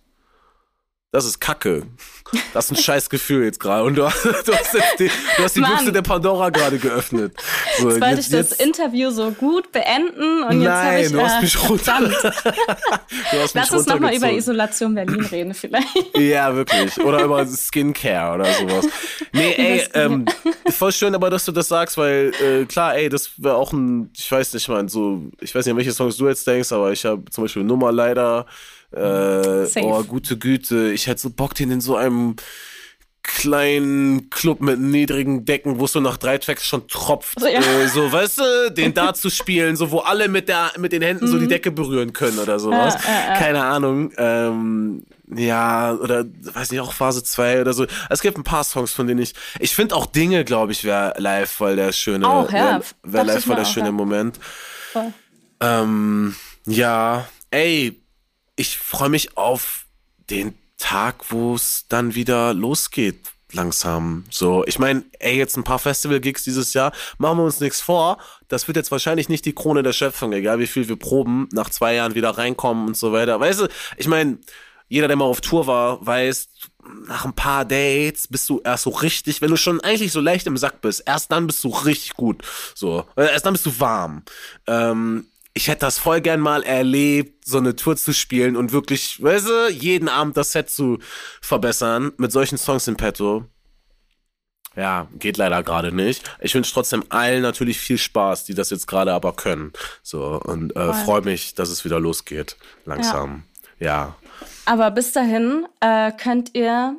das ist Kacke. Das ist ein scheiß Gefühl jetzt gerade. Und du, hast, du hast jetzt die, du hast die Büchse der Pandora gerade geöffnet. So, jetzt wollte ich das jetzt, Interview so gut beenden und nein, jetzt habe ich... du hast mich runter... du hast Lass uns nochmal über Isolation Berlin reden vielleicht. ja, wirklich. Oder über Skincare oder sowas. Nee, ey, ähm, voll schön aber, dass du das sagst, weil äh, klar, ey, das wäre auch ein... Ich weiß nicht, ich meine, so... Ich weiß nicht, an welche Songs du jetzt denkst, aber ich habe zum Beispiel Nummer leider... Äh, oh, gute Güte, ich hätte so Bock, den in so einem kleinen Club mit niedrigen Decken, wo es so nach drei Tracks schon tropft. Also, ja. äh, so, weißt du, den da zu spielen, so wo alle mit der mit den Händen mhm. so die mhm. Decke berühren können oder sowas. Ja, ja, Keine Ahnung. Ähm, ja, oder weiß nicht, auch Phase 2 oder so. Es gibt ein paar Songs, von denen ich. Ich finde auch Dinge, glaube ich, wäre live voll der schöne. Auch, ja. Wäre wär live voll der auch, schöne Moment. Voll. Ähm, ja, ey, ich freue mich auf den Tag, wo es dann wieder losgeht langsam. So, ich meine, ey, jetzt ein paar Festival-Gigs dieses Jahr, machen wir uns nichts vor. Das wird jetzt wahrscheinlich nicht die Krone der Schöpfung, egal wie viel wir proben, nach zwei Jahren wieder reinkommen und so weiter. Weißt du, ich meine, jeder, der mal auf Tour war, weiß, nach ein paar Dates bist du erst so richtig, wenn du schon eigentlich so leicht im Sack bist, erst dann bist du richtig gut. So, erst dann bist du warm. Ähm, ich hätte das voll gern mal erlebt, so eine Tour zu spielen und wirklich, weißt du, jeden Abend das Set zu verbessern mit solchen Songs in petto. Ja, geht leider gerade nicht. Ich wünsche trotzdem allen natürlich viel Spaß, die das jetzt gerade aber können. So und äh, freue mich, dass es wieder losgeht. Langsam. Ja. ja. Aber bis dahin äh, könnt ihr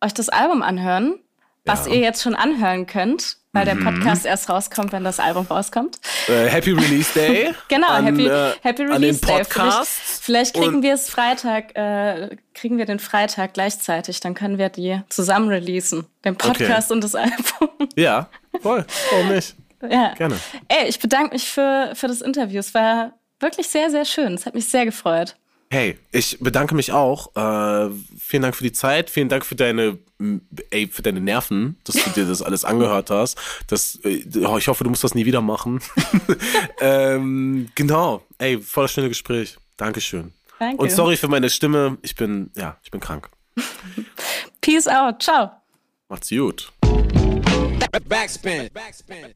euch das Album anhören, was ja. ihr jetzt schon anhören könnt weil der mhm. Podcast erst rauskommt, wenn das Album rauskommt. Äh, Happy Release Day. genau, an, Happy, äh, Happy Release Day. Vielleicht, vielleicht, kriegen wir es Freitag, äh, kriegen wir den Freitag gleichzeitig, dann können wir die zusammen releasen. Den Podcast okay. und das Album. Ja, voll. Warum nicht? Ja. Gerne. Ey, ich bedanke mich für, für das Interview. Es war wirklich sehr, sehr schön. Es hat mich sehr gefreut. Hey, ich bedanke mich auch. Äh, vielen Dank für die Zeit. Vielen Dank für deine, ey, für deine Nerven, dass du dir das alles angehört hast. Das, äh, ich hoffe, du musst das nie wieder machen. ähm, genau. Ey, voll das schöne Gespräch. Dankeschön. Danke. Und sorry für meine Stimme. Ich bin, ja, ich bin krank. Peace out. Ciao. Macht's gut. Backspin. Backspin.